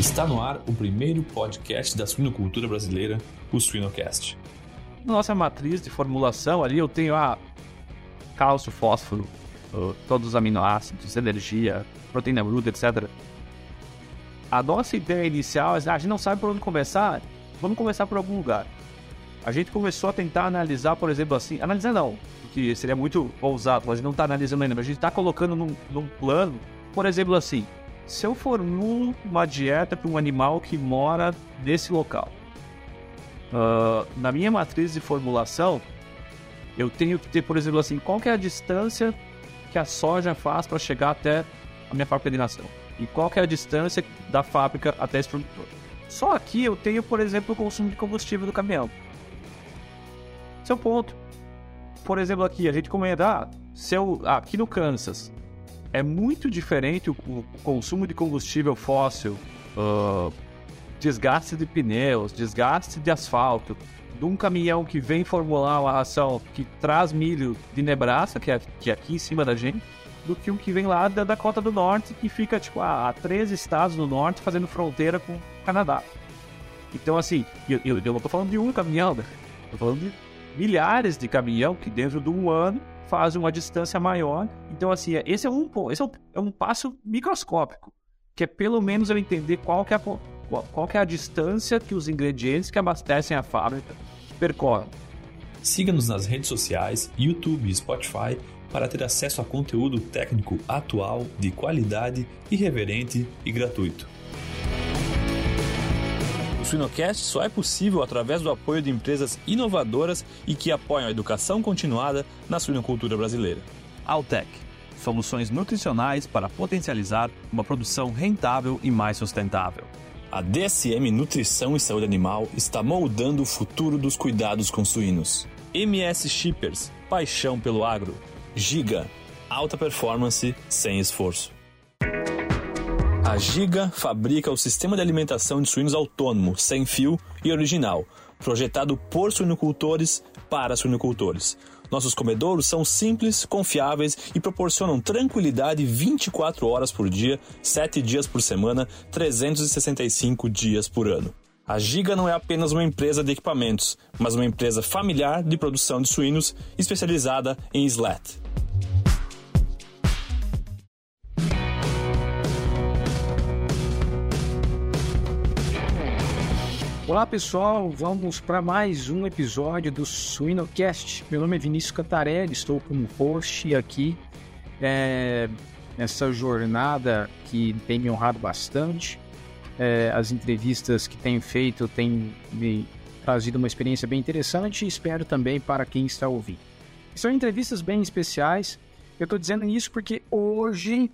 Está no ar o primeiro podcast da suinocultura brasileira, o Suinocast. Nossa matriz de formulação ali eu tenho a cálcio, fósforo, todos os aminoácidos, energia, proteína bruta, etc. A nossa ideia inicial é a gente não sabe por onde começar, vamos começar por algum lugar. A gente começou a tentar analisar, por exemplo, assim, analisar não, porque seria muito ousado, a gente não está analisando ainda, mas a gente está colocando num, num plano, por exemplo, assim, se eu formulo uma dieta para um animal que mora nesse local, uh, na minha matriz de formulação, eu tenho que ter, por exemplo, assim, qual é a distância que a soja faz para chegar até a minha fábrica de nação e qual é a distância da fábrica até esse produtor. Só aqui eu tenho, por exemplo, o consumo de combustível do caminhão. Esse é ponto. Por exemplo, aqui a gente comenta, ah, se eu, aqui no Kansas, é muito diferente o, o consumo de combustível fóssil, uh, desgaste de pneus, desgaste de asfalto, de um caminhão que vem formular uma ração que traz milho de Nebraska, que é, que é aqui em cima da gente, do que um que vem lá da Dakota do Norte, que fica tipo a, três estados no norte fazendo fronteira com o Canadá. Então, assim, eu, eu, não tô falando de um caminhão, né? Falando de milhares de caminhão que dentro de um ano fazem uma distância maior. Então, assim, esse é um, esse é um, é um passo microscópico, que é pelo menos eu entender qual que é a, qual, qual que é a distância que os ingredientes que abastecem a fábrica percorrem. Siga-nos nas redes sociais, YouTube e Spotify para ter acesso a conteúdo técnico atual, de qualidade, irreverente e gratuito. O Suinocast só é possível através do apoio de empresas inovadoras e que apoiam a educação continuada na suinocultura brasileira. Altec soluções nutricionais para potencializar uma produção rentável e mais sustentável. A DSM Nutrição e Saúde Animal está moldando o futuro dos cuidados com suínos. MS Shippers, paixão pelo agro. Giga, alta performance sem esforço. A Giga fabrica o sistema de alimentação de suínos autônomo, sem fio e original, projetado por suinocultores para suinocultores. Nossos comedouros são simples, confiáveis e proporcionam tranquilidade 24 horas por dia, 7 dias por semana, 365 dias por ano. A Giga não é apenas uma empresa de equipamentos, mas uma empresa familiar de produção de suínos especializada em slat. Olá pessoal, vamos para mais um episódio do Suinocast. Meu nome é Vinícius Cantarelli, estou como host aqui é, nessa jornada que tem me honrado bastante. É, as entrevistas que tenho feito têm me trazido uma experiência bem interessante e espero também para quem está ouvindo. São entrevistas bem especiais. Eu estou dizendo isso porque hoje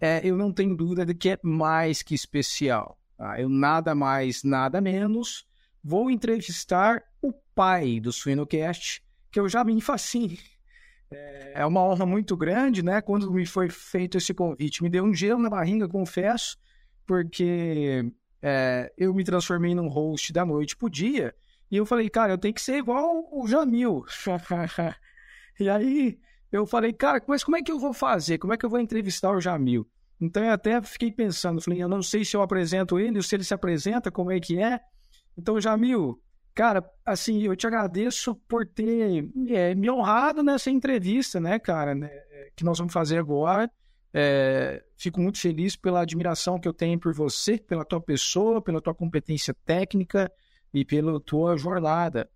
é, eu não tenho dúvida de que é mais que especial. Tá? Eu nada mais, nada menos vou entrevistar o pai do Suinocast, que eu já me fascino. É uma honra muito grande, né? Quando me foi feito esse convite, me deu um gelo na barriga, confesso, porque é, eu me transformei num host da noite pro dia, e eu falei, cara, eu tenho que ser igual o Jamil. e aí eu falei, cara, mas como é que eu vou fazer? Como é que eu vou entrevistar o Jamil? Então eu até fiquei pensando, falei, eu não sei se eu apresento ele, ou se ele se apresenta, como é que é. Então, Jamil, cara, assim, eu te agradeço por ter é, me honrado nessa entrevista, né, cara, né, que nós vamos fazer agora. É, fico muito feliz pela admiração que eu tenho por você, pela tua pessoa, pela tua competência técnica e pela tua jornada.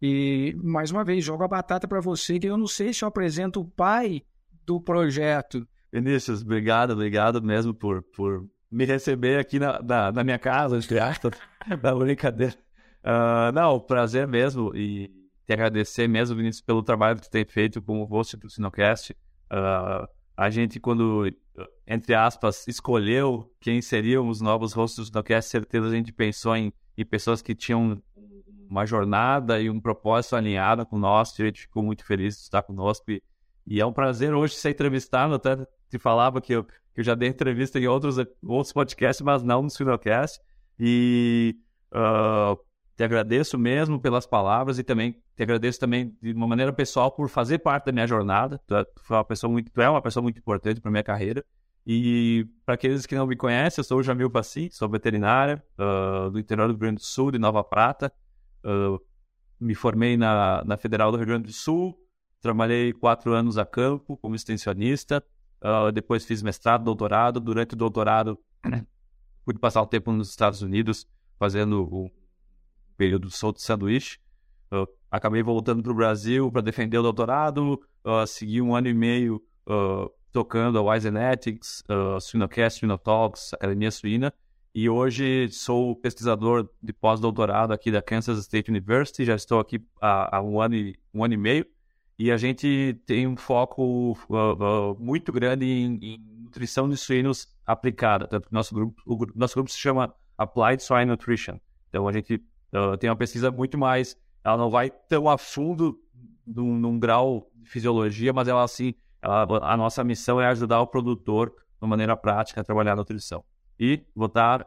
E, mais uma vez, jogo a batata para você, que eu não sei se eu apresento o pai do projeto, Vinícius, obrigado, obrigado mesmo por, por me receber aqui na, na, na minha casa, entre aspas, da brincadeira. Uh, não, prazer mesmo e te agradecer mesmo, Vinícius, pelo trabalho que tu tem feito com o host do Sinocast. Uh, a gente, quando, entre aspas, escolheu quem seriam os novos hosts do Sinocast, certeza a gente pensou em, em pessoas que tinham uma jornada e um propósito alinhado com e a gente ficou muito feliz de estar conosco e, e é um prazer hoje ser entrevistado, até te falava que eu, que eu já dei entrevista em outros, outros podcasts, mas não no Sinocast. E uh, te agradeço mesmo pelas palavras e também te agradeço também de uma maneira pessoal por fazer parte da minha jornada. Tu é, tu uma pessoa muito, tu é uma pessoa muito importante para minha carreira. E para aqueles que não me conhecem, eu sou o Jamil Passi, sou veterinário uh, do interior do Rio Grande do Sul, de Nova Prata. Uh, me formei na, na Federal do Rio Grande do Sul, trabalhei quatro anos a campo como extensionista, uh, depois fiz mestrado, doutorado. Durante o doutorado, pude passar um tempo nos Estados Unidos fazendo o período solto de sanduíche. Uh, acabei voltando para o Brasil para defender o doutorado, uh, segui um ano e meio tocando a Wise Genetics, uh, Suinocast, Suinotalks, Academia Suína, e hoje sou pesquisador de pós-doutorado aqui da Kansas State University, já estou aqui há, há, um, ano e, um ano e meio, e a gente tem um foco uh, uh, muito grande em, em, nutrição de suínos aplicada. Tanto nosso grupo, o nosso grupo se chama Applied Swine Nutrition. Então a gente uh, tem uma pesquisa muito mais, ela não vai tão a fundo num, num grau de fisiologia, mas ela assim a, a nossa missão é ajudar o produtor, de maneira prática, a trabalhar a nutrição. E vou estar,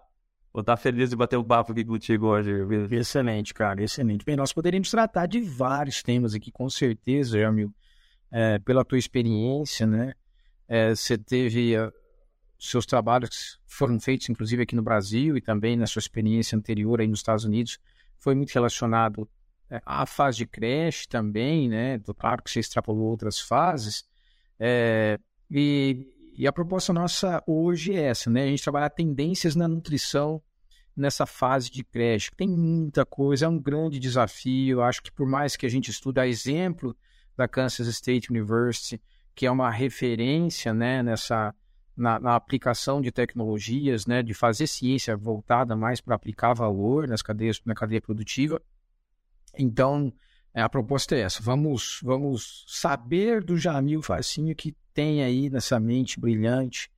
vou estar feliz de bater um papo aqui contigo hoje. Excelente, cara, excelente. Bem, nós poderíamos tratar de vários temas aqui, com certeza, Jamil, é, pela tua experiência, né? É, você teve uh, seus trabalhos foram feitos, inclusive, aqui no Brasil e também na sua experiência anterior aí nos Estados Unidos, foi muito relacionado é, à fase de creche também, né? Claro que você extrapolou outras fases, é, e, e, a proposta nossa hoje é essa, né? A gente trabalhar tendências na nutrição nessa fase de creche. Tem muita coisa, é um grande desafio. Acho que por mais que a gente estude a exemplo da Kansas State University, que é uma referência né, nessa, na, na, aplicação de tecnologias, né, de fazer ciência voltada mais para aplicar valor nas cadeias, na cadeia produtiva. Então, é, a proposta é essa. Vamos, vamos saber do Jamil Facinho que tem aí nessa mente brilhante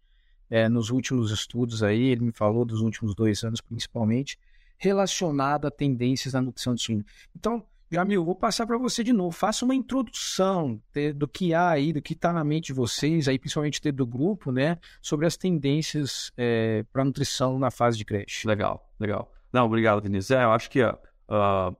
é, nos últimos estudos aí, ele me falou dos últimos dois anos principalmente, relacionada a tendências na nutrição de suíno. Então, Jamil, vou passar para você de novo. Faça uma introdução do que há aí, do que está na mente de vocês, aí principalmente do grupo, né, sobre as tendências é, para nutrição na fase de creche. Legal, legal. Não, obrigado, Vinícius. É, eu acho que uh,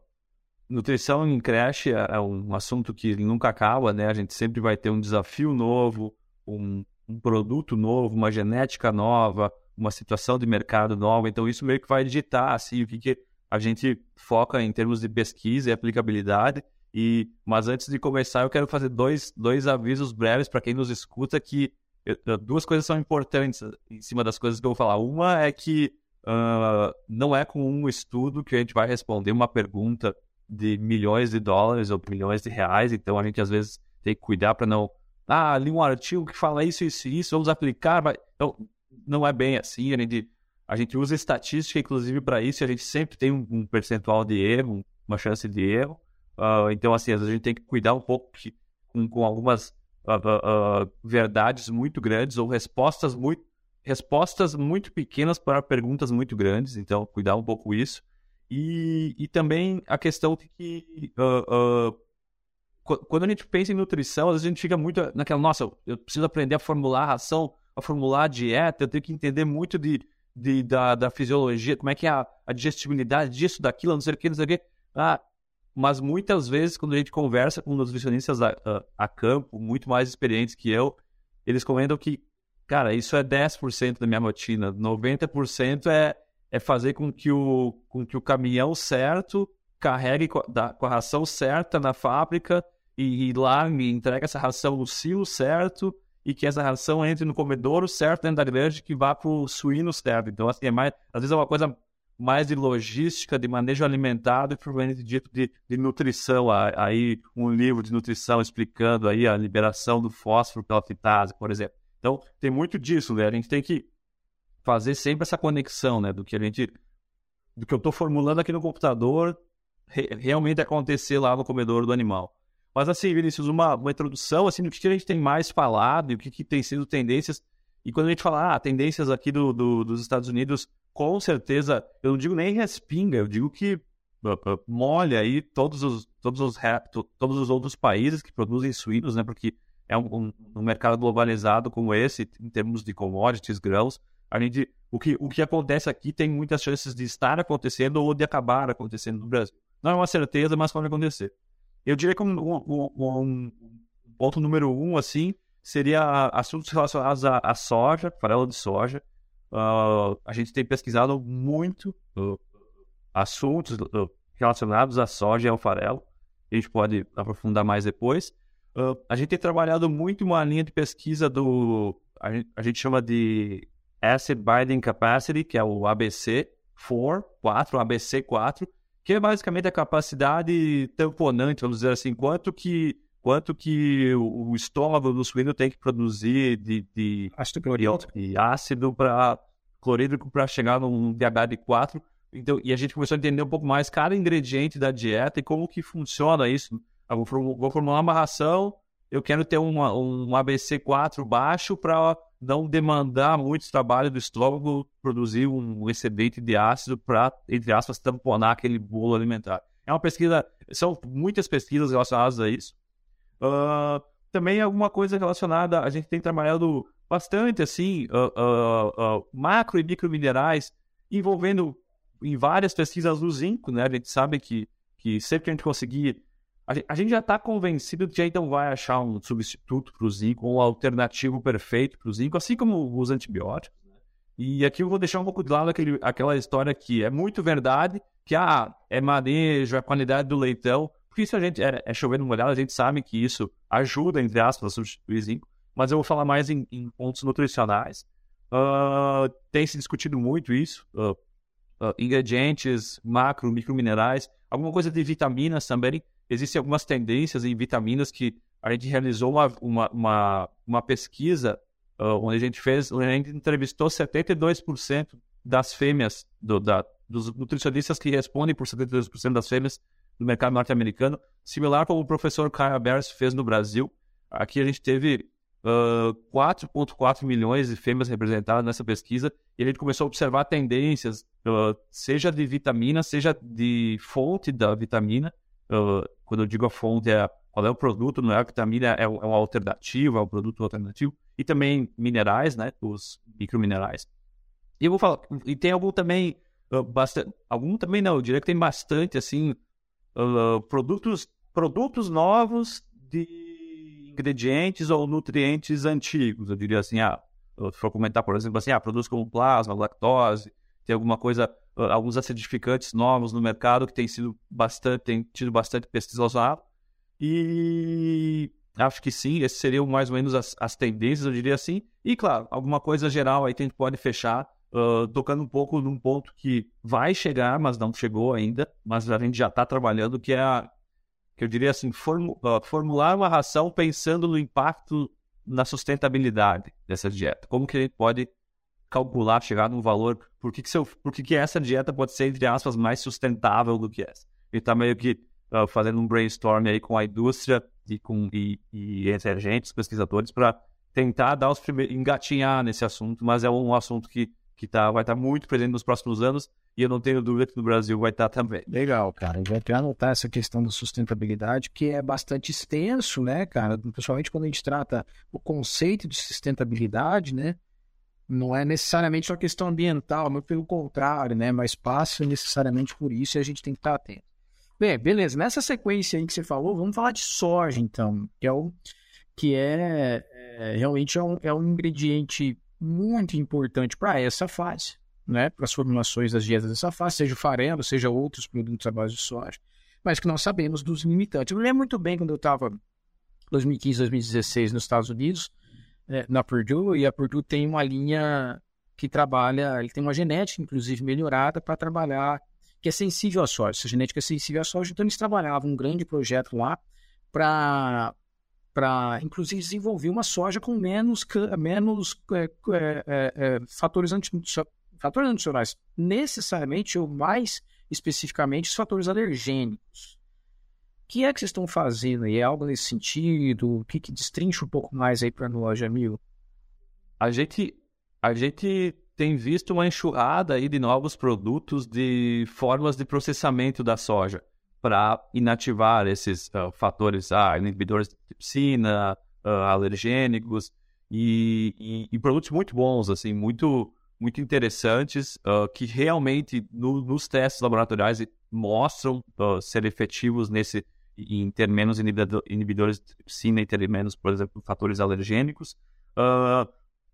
Nutrição em creche é, é um assunto que nunca acaba, né? A gente sempre vai ter um desafio novo, um, um produto novo, uma genética nova, uma situação de mercado nova. Então, isso meio que vai digitar assim, o que, que a gente foca em termos de pesquisa e aplicabilidade. E, mas antes de começar, eu quero fazer dois, dois avisos breves para quem nos escuta que duas coisas são importantes em cima das coisas que eu vou falar. Uma é que uh, não é com um estudo que a gente vai responder uma pergunta de milhões de dólares ou milhões de reais, então a gente às vezes tem que cuidar para não. Ah, li um artigo que fala isso, isso e isso, vamos aplicar. Mas... Então, não é bem assim. A gente, a gente usa estatística, inclusive, para isso, e a gente sempre tem um, percentual de erro, uma chance de erro. Uh, então, assim, às vezes a gente tem que cuidar um pouco que, com, com, algumas uh, uh, verdades muito grandes ou respostas muito, respostas muito pequenas para perguntas muito grandes. Então, cuidar um pouco isso. E, e também a questão de que uh, uh, quando a gente pensa em nutrição, às vezes a gente fica muito naquela, nossa, eu preciso aprender a formular a ração, a formular a dieta, eu tenho que entender muito de, de da, da, fisiologia, como é que é a, a, digestibilidade disso, daquilo, não sei o que, não sei o que. Ah, mas muitas vezes, quando a gente conversa com nutricionistas a, a, a campo, muito mais experientes que eu, eles comentam que, cara, isso é 10% da minha rotina, 90% é é fazer com que o, com que o caminhão certo carregue com a, com a ração certa na fábrica e, e entregue essa ração no silo certo e que essa ração entre no comedouro certo dentro da granja que vá para o suíno certo. Então, assim, é mais, às vezes é uma coisa mais de logística, de manejo alimentado e provavelmente dito de, de nutrição. Aí um livro de nutrição explicando aí a liberação do fósforo pela fitase, por exemplo. Então, tem muito disso, né? A gente tem que fazer sempre essa conexão, né? Do que a gente. Do que eu estou formulando aqui no computador re, realmente acontecer lá no comedor do animal. Mas assim, Vinícius, uma, uma introdução assim, do que a gente tem mais falado e o que, que tem sido tendências. E quando a gente fala, ah, tendências aqui do, do, dos Estados Unidos, com certeza, eu não digo nem respinga, eu digo que uh, uh, molha aí todos os, todos, os, todos os outros países que produzem suínos, né? Porque é um, um, um mercado globalizado como esse, em termos de commodities, grãos, a gente, o, que, o que acontece aqui tem muitas chances de estar acontecendo ou de acabar acontecendo no Brasil. Não é uma certeza, mas pode acontecer. Eu diria que um, um, um, ponto número um, assim, seria assuntos relacionados à, à soja, farelo de soja. Uh, a gente tem pesquisado muito uh, assuntos uh, relacionados à soja e ao farelo. A gente pode aprofundar mais depois. a gente tem trabalhado muito uma linha de pesquisa do. A gente, a gente chama de Acid Binding Capacity, que é o ABC 4, 4, ABC4, que é basicamente a capacidade tamponante, vamos dizer assim, quanto que quanto que o, estômago do suíno tem que produzir de, de ácido clorídrico e ácido para clorídrico para chegar num pH de 4. Então, e a gente começou a entender um pouco mais cada ingrediente da dieta e como que funciona isso. Eu vou formular uma ração, eu quero ter um ABC4 baixo para não demandar muito trabalho do estômago produzir um excedente de ácido para, entre aspas, tamponar aquele bolo alimentar. É uma pesquisa, são muitas pesquisas relacionadas a isso. Uh, também alguma coisa relacionada, a gente tem trabalhado bastante assim, uh, uh, macro e microminerais, envolvendo em várias pesquisas do zinco, né? A gente sabe que, que sempre que a gente conseguir. A gente, já está convencido que não vai achar um substituto para o zinco, um alternativo perfeito para o zinco, assim como os antibióticos. Né? E aqui eu vou deixar um pouco de lado aquele, aquela história que é muito verdade, que ah, é manejo, a qualidade do leitão, porque isso a gente é, é chovendo molhado, a gente sabe que isso ajuda, entre aspas, a substituir zinco, mas eu vou falar mais em, em pontos nutricionais. Uh, tem se discutido muito isso, uh, uh, ingredientes, macro, microminerais, alguma coisa de vitaminas também. Existem algumas tendências em vitaminas que a gente realizou uma, uma, uma, uma pesquisa onde a gente fez, onde a gente entrevistou 72% das fêmeas, do, da, dos nutricionistas que respondem por 72% das fêmeas no mercado norte-americano, similar como o professor Kyle Bears fez no Brasil. Aqui a gente teve uh, 4,4 milhões de fêmeas representadas nessa pesquisa e a gente começou a observar tendências, uh, seja de vitamina, seja de fonte da vitamina. Uh, quando eu digo a fonte, é qual é o produto, não é a vitamina, é um, é alternativo, é um produto alternativo. E também minerais, né? Os microminerais. E eu vou falar, e tem algum também, uh, bastante, algum também não, eu diria que tem bastante, assim, uh, produtos, produtos novos de ingredientes ou nutrientes antigos. Eu diria assim, ah, se for comentar, por exemplo, assim, ah, produtos como plasma, lactose, tem alguma coisa, uh, alguns acidificantes novos no mercado que tem sido bastante, tem tido bastante pesquisa usada. E acho que sim, esses seriam mais ou menos as, as tendências, eu diria assim. E claro, alguma coisa geral aí que a gente pode fechar uh, tocando um pouco num ponto que vai chegar, mas não chegou ainda, mas a gente já está trabalhando, que é a, que eu diria assim, uh, formular uma ração pensando no impacto na sustentabilidade dessa dieta. Como que a gente pode calcular, chegar num valor, por que, que, seu, por que, que essa dieta pode ser, entre aspas, mais sustentável do que essa? E está meio que uh, fazendo um brainstorm aí com a indústria e com e, e entre agentes, pesquisadores, para tentar dar os primeiros, engatinhar nesse assunto, mas é um assunto que que tá, vai estar tá muito presente nos próximos anos e eu não tenho dúvida que no Brasil vai estar tá também. Legal, cara. Eu até anotar essa questão da sustentabilidade, que é bastante extenso, né, cara? Principalmente quando a gente trata o conceito de sustentabilidade, né? Não é necessariamente uma questão ambiental, mas pelo contrário, né? Mas passa necessariamente por isso e a gente tem que estar atento. Bem, beleza. Nessa sequência aí que você falou, vamos falar de soja, então, que é o que é, é realmente é um, é um ingrediente muito importante para essa fase, né, para as formulações das dietas dessa fase, seja o farelo, seja outros produtos à base de soja, mas que nós sabemos dos limitantes. Eu lembro muito bem quando eu estava 2015, 2016 nos Estados Unidos, na Purdue, e a Purdue tem uma linha que trabalha, ele tem uma genética, inclusive, melhorada para trabalhar, que é sensível à soja. Essa genética é sensível à soja, então eles trabalhavam um grande projeto lá para para, inclusive, desenvolver uma soja com menos, menos é, é, é, é, fatores, anti, fatores adicionais, necessariamente ou mais especificamente os fatores alergênicos. Que é que vocês estão fazendo aí? É algo nesse sentido? O que, que destrincha um pouco mais aí para nós, amigo? A gente, a gente tem visto uma enxurrada aí de novos produtos de formas de processamento da soja para inativar esses uh, fatores, ah, inibidores de tripsina, uh, alergênicos e, e, e, produtos muito bons, assim, muito muito interessantes uh, que realmente no, nos testes laboratoriais mostram ser efetivos nesse em ter menos inibidores de tripsina e ter menos, por exemplo, fatores alergênicos. Uh,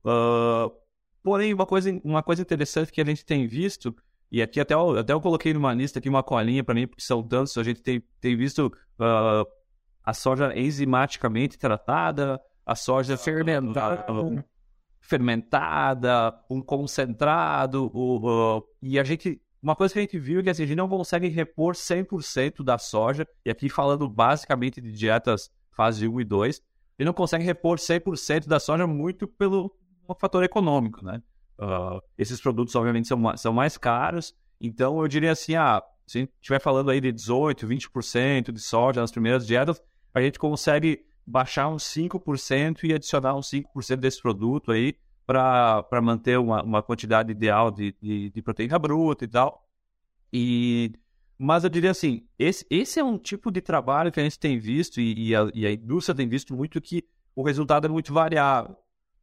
uh, porém, uma coisa, uma coisa interessante que a gente tem visto, e aqui até eu, até eu coloquei numa lista aqui uma colinha para mim, porque são tantos, a gente tem, tem visto uh, a soja enzimaticamente tratada, a soja fermentada, fermentada um concentrado, e a gente uma coisa que a gente viu é que assim, a gente não consegue repor 100% da soja, e aqui falando basicamente de dietas fase 1 e 2, ele não consegue repor 100% da soja muito pelo fator econômico, né? Uh, esses produtos, obviamente, são, são mais caros, então eu diria assim, ah, se a gente estiver falando aí de 18%, 20% de soja nas primeiras dietas, a gente consegue baixar uns 5% e adicionar uns 5% desse produto aí para manter uma, uma quantidade ideal de, de, de, proteína bruta e tal. E, mas eu diria assim, esse, esse é um tipo de trabalho que a gente tem visto e, e, a, e a, indústria tem visto muito que o resultado é muito variável.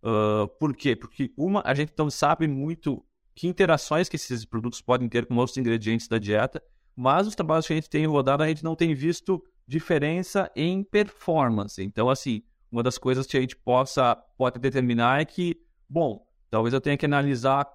Uh, por quê? Porque uma, a gente não sabe muito que interações que esses produtos podem ter com outros ingredientes da dieta, mas os trabalhos que a gente tem rodado, a gente não tem visto diferença em performance. Então, assim, uma das coisas que a gente possa pode determinar é que bom, talvez eu tenha que analisar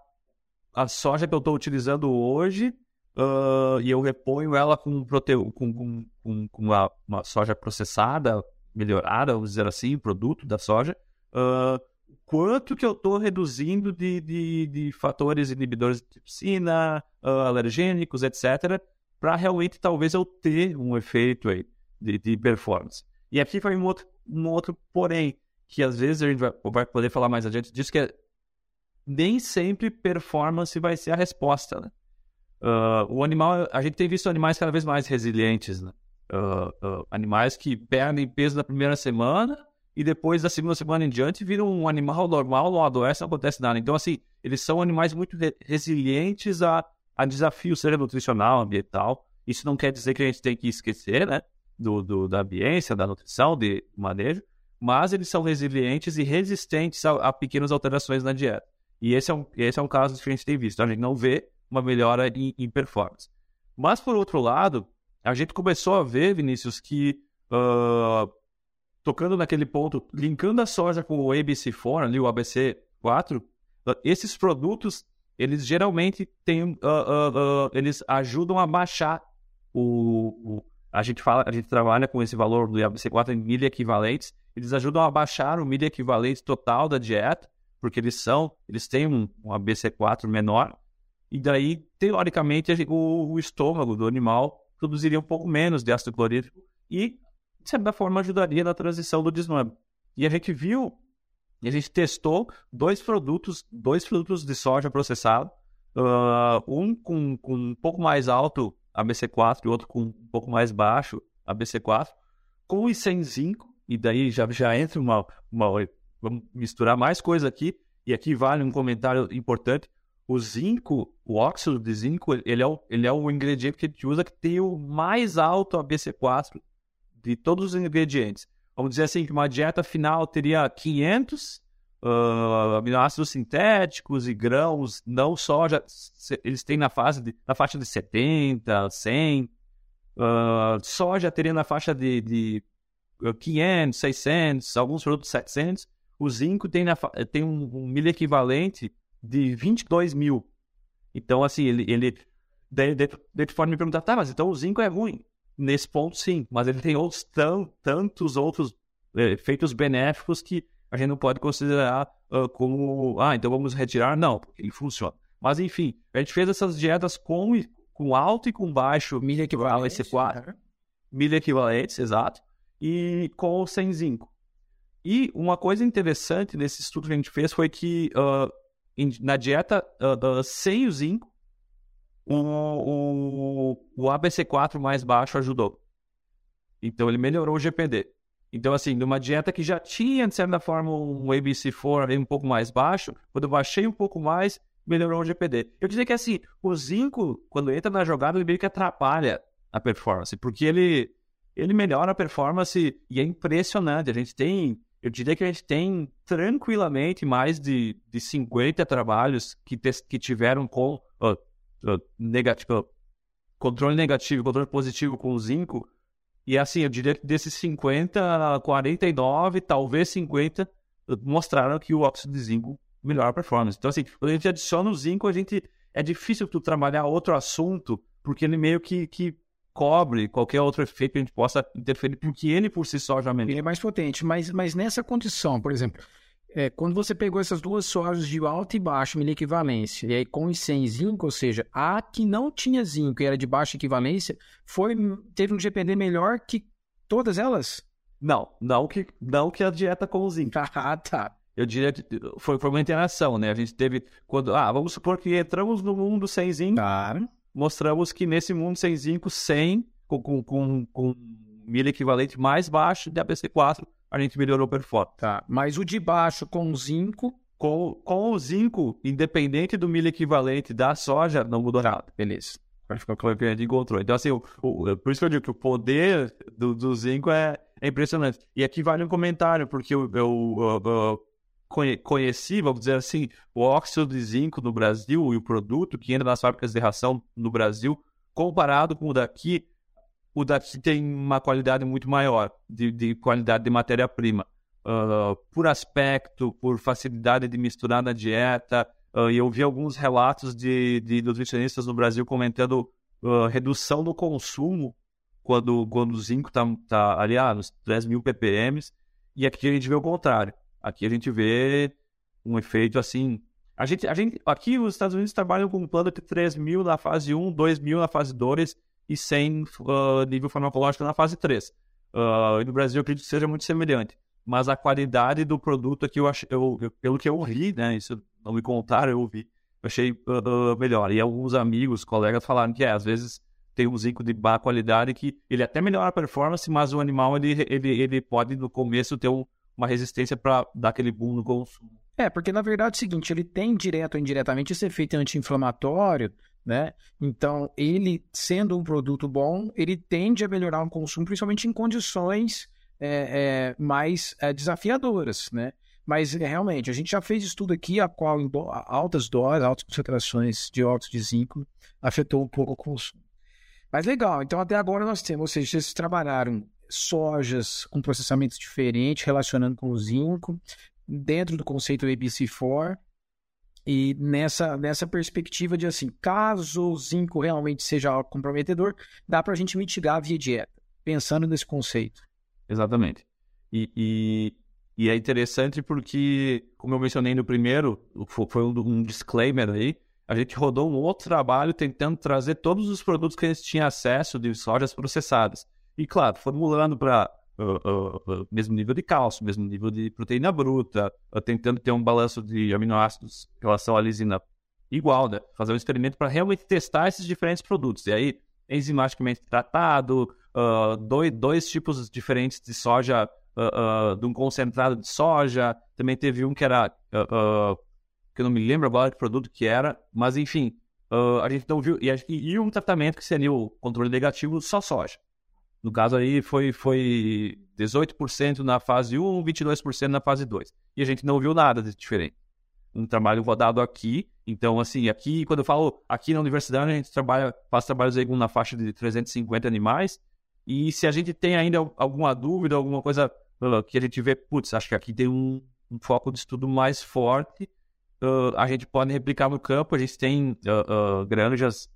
a soja que eu estou utilizando hoje uh, e eu reponho ela com, prote... com, com, com, com uma, uma, soja processada, melhorada, vamos dizer assim, produto da soja. Uh, quanto que eu estou reduzindo de, de, de, fatores inibidores de tripsina, uh, alergênicos, etc., para realmente talvez eu ter um efeito aí de, de performance. E aqui foi um outro, um outro porém que às vezes a gente vai, vai poder falar mais adiante disso, que é, nem sempre performance vai ser a resposta, né? Uh, o animal, a gente tem visto animais cada vez mais resilientes, né? Uh, uh, animais que perdem peso na primeira semana e depois da segunda semana em diante viram um animal normal, não adoece, não acontece nada. Então, assim, eles são animais muito re resilientes a, a desafios, seja nutricional, ambiental. Isso não quer dizer que a gente tem que esquecer, né? Do, do da ambiência, da nutrição, de manejo, mas eles são resilientes e resistentes a, a pequenas alterações na dieta. E esse é um, esse é um caso que a gente tem visto. A gente não vê uma melhora em, em performance. Mas, por outro lado, a gente começou a ver, Vinícius, que uh, tocando naquele ponto, linkando a soja com o ABC4, ali, o ABC4, uh, esses produtos, eles geralmente têm, uh, eles ajudam a baixar o, o, a gente fala, a gente trabalha com esse valor do ABC4 em milha equivalentes, eles ajudam a baixar o milha equivalente total da dieta, porque eles são, eles têm um, um ABC4 menor, e daí, teoricamente, o, o, estômago do animal produziria um pouco menos de ácido clorídrico e, de certa forma, ajudaria na transição do desmame. E a gente viu, a gente testou dois produtos, dois produtos de soja processado, uh, um com, com um pouco mais alto ABC4 e outro com um pouco mais baixo ABC4, com e sem zinco, e daí já, já entra uma, uma. Vamos misturar mais coisa aqui, e aqui vale um comentário importante. O zinco, o óxido de zinco, ele é o, ele é o ingrediente que a gente usa que tem o mais alto ABC4 de todos os ingredientes. Vamos dizer assim que uma dieta final teria 500 uh, aminoácidos sintéticos e grãos, não soja, eles têm na, fase de, na faixa de 70, 100. Uh, soja teria na faixa de, de 500, 600, alguns produtos 700. O zinco tem, na, tem um, um milho equivalente de 22 mil. Então, assim, ele, ele de, de, de forma me perguntar, tá, mas então o zinco é ruim. Nesse ponto, sim, mas ele tem outros tão, tantos outros é, efeitos benéficos que a gente não pode considerar uh, como, ah, então vamos retirar. Não, ele funciona. Mas, enfim, a gente fez essas dietas com, com alto e com baixo milho equivalente, C4. Milho equivalentes, exato e com sem zinco. E uma coisa interessante nesse estudo que a gente fez foi que uh, na dieta uh, uh, sem o zinco, o, o, o ABC4 mais baixo ajudou. Então ele melhorou o GPD. Então, assim, numa dieta que já tinha, de certa forma, um ABC4 um pouco mais baixo, quando eu baixei um pouco mais, melhorou o GPD. Eu diria que, assim, o zinco, quando entra na jogada, ele meio que atrapalha a performance, porque ele, ele melhora a performance e é impressionante. A gente tem, eu diria que a gente tem tranquilamente mais de, de 50 trabalhos que, te, que tiveram com uh, uh, negativo, controle negativo, controle positivo com o zinco E assim, eu diria que desses 50, 49, talvez 50, mostraram que o óxido de zinco melhora a performance. Então, assim, quando a gente adiciona o zinco, a gente. É difícil tu trabalhar outro assunto, porque ele meio que, que cobre qualquer outro efeito que a gente possa interferir, porque ele por si só já melhora. Ele é mais potente, mas, mas nessa condição, por exemplo, é, quando você pegou essas duas sojas de alta e baixa milha equivalência, e aí com e sem zinco, ou seja, a que não tinha zinco e era de baixa equivalência, foi, teve um GPD melhor que todas elas? Não, não que, não que a dieta com o zinco. Ah, tá. Eu diria que foi, foi uma interação, né? A gente teve. quando Ah, vamos supor que entramos no mundo sem zinco. Claro. Mostramos que nesse mundo sem zinco, sem, com, com, com, com milha equivalente mais baixo de ABC4, a gente melhorou o performance. Tá. Mas o de baixo com zinco. Com, com o zinco, independente do milha equivalente da soja, não mudou nada. Beleza. Vai ficar claro que a gente encontrou. Então, assim, o, o, por isso que eu digo que o poder do, do zinco é, é impressionante. E aqui vale um comentário, porque eu, eu, eu conheci, vamos dizer assim, o óxido de zinco no Brasil e o produto que entra nas fábricas de ração no Brasil, comparado com o daqui, o daqui tem uma qualidade muito maior de, de qualidade de matéria-prima. Uh, por aspecto, por facilidade de misturar na dieta. Uh, e eu vi alguns relatos de, de nutricionistas no Brasil comentando uh, redução do consumo quando, quando o zinco está tá ali ah, nos 3 mil ppm. E aqui a gente vê o contrário. Aqui a gente vê um efeito assim. A gente, a gente, aqui os Estados Unidos trabalham com um plano de 3 mil na fase 1, 2 mil na fase 2 e 100 uh, nível farmacológico na fase 3. Uh, e no Brasil eu acredito que seja muito semelhante. Mas a qualidade do produto aqui, eu achei, eu, eu, pelo que eu vi, né? Isso não me contaram, eu ouvi. Eu achei uh, melhor. E alguns amigos, colegas falaram que é, às vezes tem um zinco de baixa qualidade que ele até melhora a performance, mas o animal ele, ele, ele pode no começo ter um, uma resistência para dar aquele boom no consumo. É, porque na verdade é o seguinte, ele tem direto ou indiretamente esse efeito anti-inflamatório, né? Então, ele sendo um produto bom, ele tende a melhorar o consumo, principalmente em condições é, é, mais é, desafiadoras, né? Mas realmente, a gente já fez estudo aqui a qual altas doses, altas concentrações de óxido de zinco afetou um pouco o consumo. Mas legal, então até agora nós temos, ou seja, vocês trabalharam sojas com processamentos diferentes, relacionando com o zinco, dentro do conceito ABC4. E nessa, nessa perspectiva de assim, caso o zinco realmente seja comprometedor, dá para a gente mitigar via dieta, pensando nesse conceito. Exatamente. E, e, e, é interessante porque, como eu mencionei no primeiro, foi um, um disclaimer aí, a gente rodou um outro trabalho tentando trazer todos os produtos que a gente tinha acesso de sojas processadas. E, claro, formulando para uh, uh, uh, mesmo nível de cálcio, mesmo nível de proteína bruta, tentando ter um balanço de aminoácidos em relação à lisina igual, né? Fazer um experimento para realmente testar esses diferentes produtos. E aí, enzimaticamente tratado, dois, dois tipos diferentes de soja, de um concentrado de soja. Também teve um que era, que eu não me lembro agora que produto que era, mas enfim, a gente não viu. E, e um tratamento que seria o controle negativo só soja. No caso aí foi, foi 18% na fase 1, 22% na fase 2. E a gente não viu nada de diferente. Um trabalho rodado aqui. Então, assim, aqui, quando eu falo aqui na universidade, a gente trabalha, faz trabalhos aí na faixa de 350 animais. E se a gente tem ainda alguma dúvida, alguma coisa uh, que a gente vê, putz, acho que aqui tem um, um foco de estudo mais forte, uh, a gente pode replicar no campo. A gente tem uh, granjas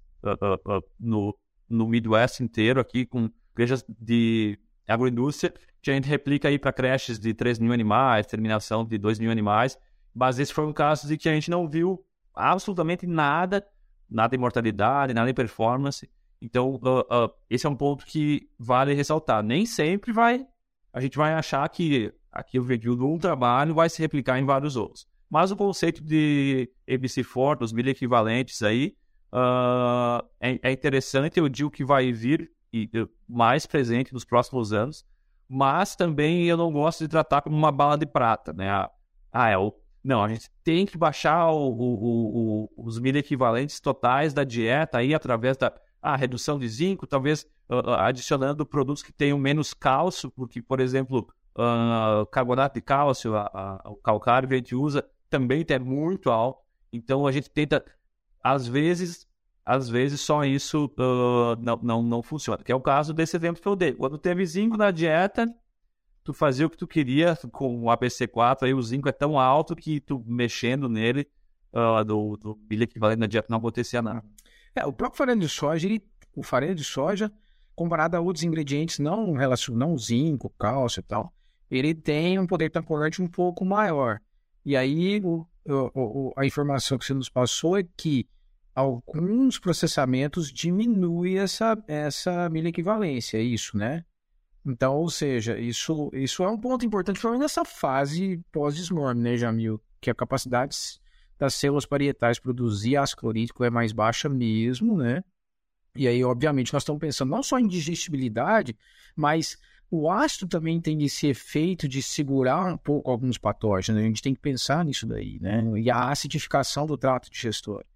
no, no Midwest inteiro aqui com igrejas de agroindústria, que a gente replica aí para creches de 3 mil animais, terminação de 2 mil animais. Mas esse foi um caso de que a gente não viu absolutamente nada, nada em mortalidade, nada em performance. Então, uh, uh, esse é um ponto que vale ressaltar. Nem sempre vai, a gente vai achar que aquilo veio de um trabalho vai se replicar em vários outros. Mas o conceito de ABC4, dos mil equivalentes aí, uh, é, é, interessante. Eu digo que vai vir e mais presente nos próximos anos, mas também eu não gosto de tratar como uma bala de prata, né? Ah, é o não, a gente tem que baixar o, o, o, os mil equivalentes totais da dieta aí através da ah, redução de zinco, talvez uh, adicionando produtos que tenham menos cálcio, porque, por exemplo, uh, carbonato de cálcio, a, a, o calcário que a gente usa também é muito alto. Então a gente tenta, às vezes, às vezes só isso uh, não, não, não funciona. Que é o caso desse exemplo que eu dei. Quando teve zinco na dieta, tu fazia o que tu queria com o ABC4, aí o zinco é tão alto que tu mexendo nele, uh, do, do milho equivalente na dieta, não acontecia nada. É, o próprio farelo de soja, ele, o farelo de soja, comparado a outros ingredientes não relacionados, não zinco, cálcio e tal, ele tem um poder tampolante um pouco maior. E aí o, o, a informação que você nos passou é que alguns processamentos diminuem essa, essa milha equivalência, é isso, né? Então, ou seja, isso, isso é um ponto importante, principalmente nessa fase pós-desmorme, né, Jamil? Que a capacidade das células parietais produzir ácido clorídrico é mais baixa mesmo, né? E aí, obviamente, nós estamos pensando não só em digestibilidade, mas o ácido também tem esse efeito de segurar um pouco alguns patógenos. A gente tem que pensar nisso daí, né? E a acidificação do trato digestório.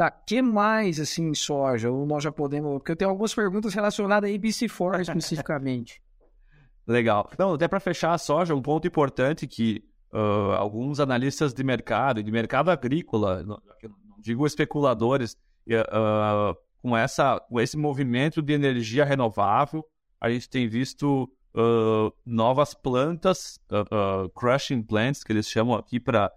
Tá, que mais assim soja? Ou nós já podemos. Porque eu tenho algumas perguntas relacionadas a ABC4 especificamente. Legal. Então, até para fechar a soja, um ponto importante que uh, alguns analistas de mercado, de mercado agrícola, não, digo especuladores, uh, com, essa, com esse movimento de energia renovável, a gente tem visto uh, novas plantas, uh, uh, crushing plants, que eles chamam aqui para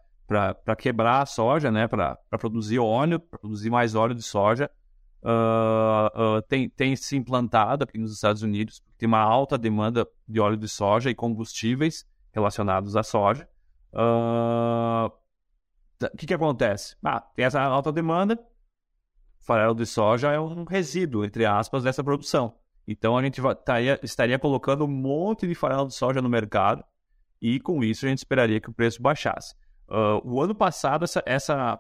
quebrar a soja, né, para produzir óleo, para produzir mais óleo de soja. tem, tem se implantado aqui nos Estados Unidos, tem uma alta demanda de óleo de soja e combustíveis relacionados à soja. O que, que acontece? Ah, tem essa alta demanda, farelo de soja é um resíduo, entre aspas, dessa produção. Então a gente estaria colocando um monte de farelo de soja no mercado e com isso a gente esperaria que o preço baixasse. Uh, o ano passado essa, essa,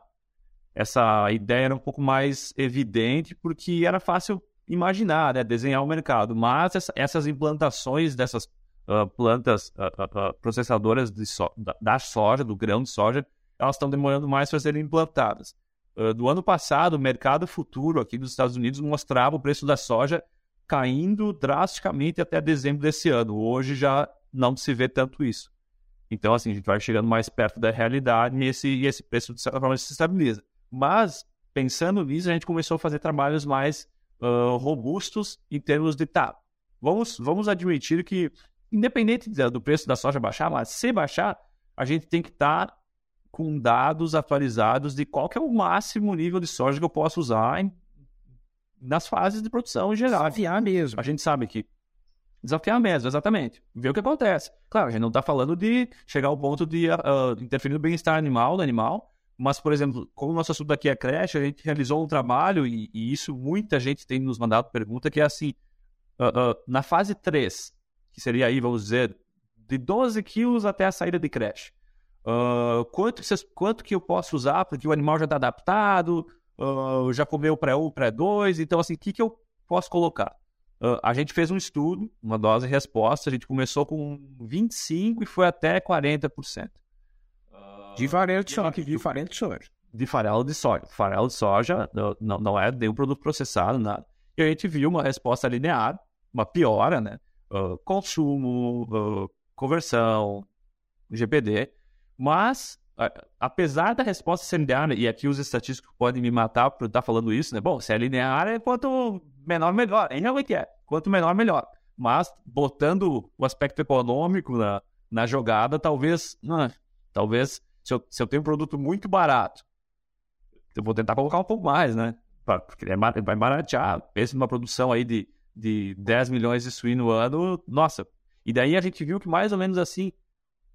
essa ideia era um pouco mais evidente porque era fácil imaginar, né, desenhar o mercado, mas essa, essas implantações dessas uh, plantas uh, processadoras de so, da, da, soja, do grão de soja, elas estão demorando mais para serem implantadas. do ano passado, o mercado futuro aqui dos Estados Unidos mostrava o preço da soja caindo drasticamente até dezembro desse ano. Hoje já não se vê tanto isso. Então, assim, a gente vai chegando mais perto da realidade e esse, e esse preço, de certa forma, se estabiliza. Mas, pensando nisso, a gente começou a fazer trabalhos mais uh, robustos em termos de, tá, vamos, vamos admitir que, independente do preço da soja baixar, mas se baixar, a gente tem que estar tá com dados atualizados de qual é o máximo nível de soja que eu posso usar em nas fases de produção em geral. Desafiar mesmo. A gente sabe que. Desafiar mesmo, exatamente. Ver o que acontece. Claro, a gente não está falando de chegar ao ponto de uh, interferir no bem-estar animal, do animal, mas, por exemplo, como o nosso assunto aqui é creche, a gente realizou um trabalho, e, e isso muita gente tem nos mandado pergunta, que é assim, uh, uh, na fase 3, que seria aí, vamos dizer, de 12 quilos até a saída de creche, quanto, quanto que eu posso usar, porque o animal já está adaptado, já comeu pré-1, pré-2, então assim, o que, que eu posso colocar? Uh, a gente fez um estudo, uma dose resposta, a gente começou com 25% e foi até 40%. Uh, de farelo de soja, de farelo de soja. De farelo de soja. Farelo de soja não, não é nenhum produto processado, nada. E a gente viu uma resposta linear, uma piora, né? Uh, consumo, uh, conversão, GPD, mas apesar da resposta ser linear, e aqui os estatísticos podem me matar por estar falando isso, né? Bom, se é linear, é quanto menor, melhor. É realmente é. Quanto menor, melhor. Mas, botando o aspecto econômico na, na jogada, talvez, ah, talvez, se eu, se eu tenho um produto muito barato, eu vou tentar colocar um pouco mais, né? Porque é, vai baratear. Pense numa produção aí de, de 10 milhões de suíno no ano, nossa. E daí a gente viu que mais ou menos assim,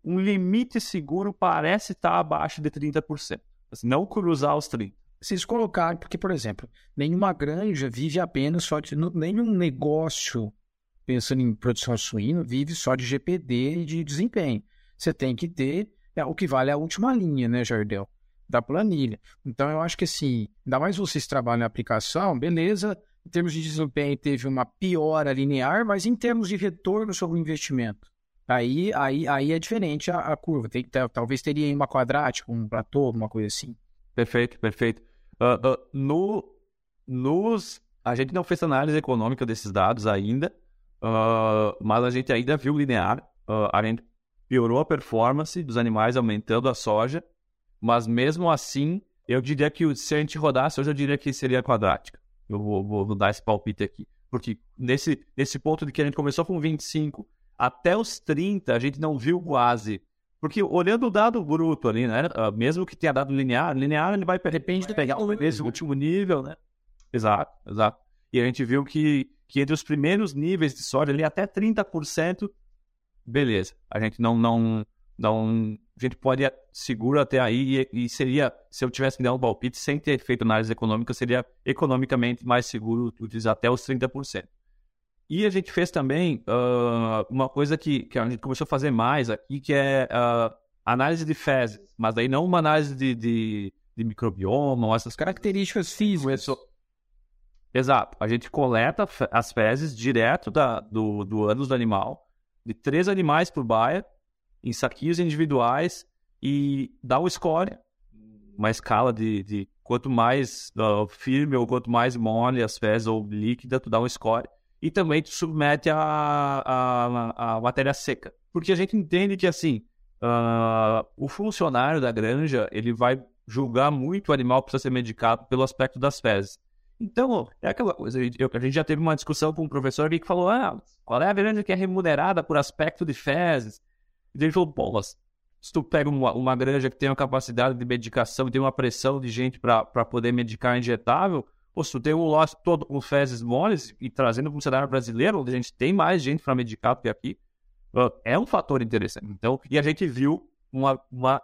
um limite seguro parece estar abaixo de 30%. Assim, não cruzar os 30%. Vocês colocaram, porque, por exemplo, nenhuma granja vive apenas só de. Nenhum negócio, pensando em produção suína, vive só de GPD e de desempenho. Você tem que ter é, o que vale a última linha, né, Jardel? Da planilha. Então, eu acho que assim, ainda mais vocês trabalham na aplicação, beleza, em termos de desempenho teve uma piora linear, mas em termos de retorno sobre o investimento, Aí, aí, aí é diferente a, a curva. Tem, talvez teria uma quadrática, um platô, uma coisa assim. Perfeito, perfeito. Uh, uh, no, nos, a gente não fez análise econômica desses dados ainda, uh, mas a gente ainda viu linear. a gente piorou a performance dos animais aumentando a soja, mas mesmo assim eu diria que se a gente rodasse hoje, eu diria que seria quadrática. Eu vou, vou, vou dar esse palpite aqui. Porque nesse, nesse ponto de que a gente começou com 25 até os 30, a gente não viu quase. Porque olhando o dado bruto ali, né? Ah, mesmo que tenha dado linear, linear ele vai de pegar esse último nível, né? Exato, exato. E a gente viu que, que entre os primeiros níveis de soja ali até 30%, beleza. A gente não não não a gente pode ir seguro até aí e, e, seria, se eu tivesse que dar um palpite sem ter feito análise econômica, seria economicamente mais seguro utilizar até os 30%. E a gente fez também uh, uma coisa que, que, a gente começou a fazer mais aqui, que é uh, análise de fezes, mas aí não uma análise de, de, de microbioma ou essas características físicas. Exato. A gente coleta as fezes direto da, do, do ânus do animal, de três animais por baia, em saquinhos individuais, e dá o score, uma escala de, de quanto mais uh, firme ou quanto mais mole as fezes ou líquida, tu dá um score e também tu submete a, a, a matéria seca. Porque a gente entende que, assim, uh, o funcionário da granja, ele vai julgar muito o animal que precisa ser medicado pelo aspecto das fezes. Então, é aquela coisa, eu, a gente já teve uma discussão com um professor que falou, ah, qual é a granja que é remunerada por aspecto de fezes? E ele falou, mas se tu pega uma, uma granja que tem uma capacidade de medicação tem uma pressão de gente para poder medicar injetável, Se tu tem um lote todo com fezes moles e trazendo para o cenário brasileiro, onde a gente tem mais gente para medicar do que aqui, é um fator interessante. Então, e a gente viu uma, uma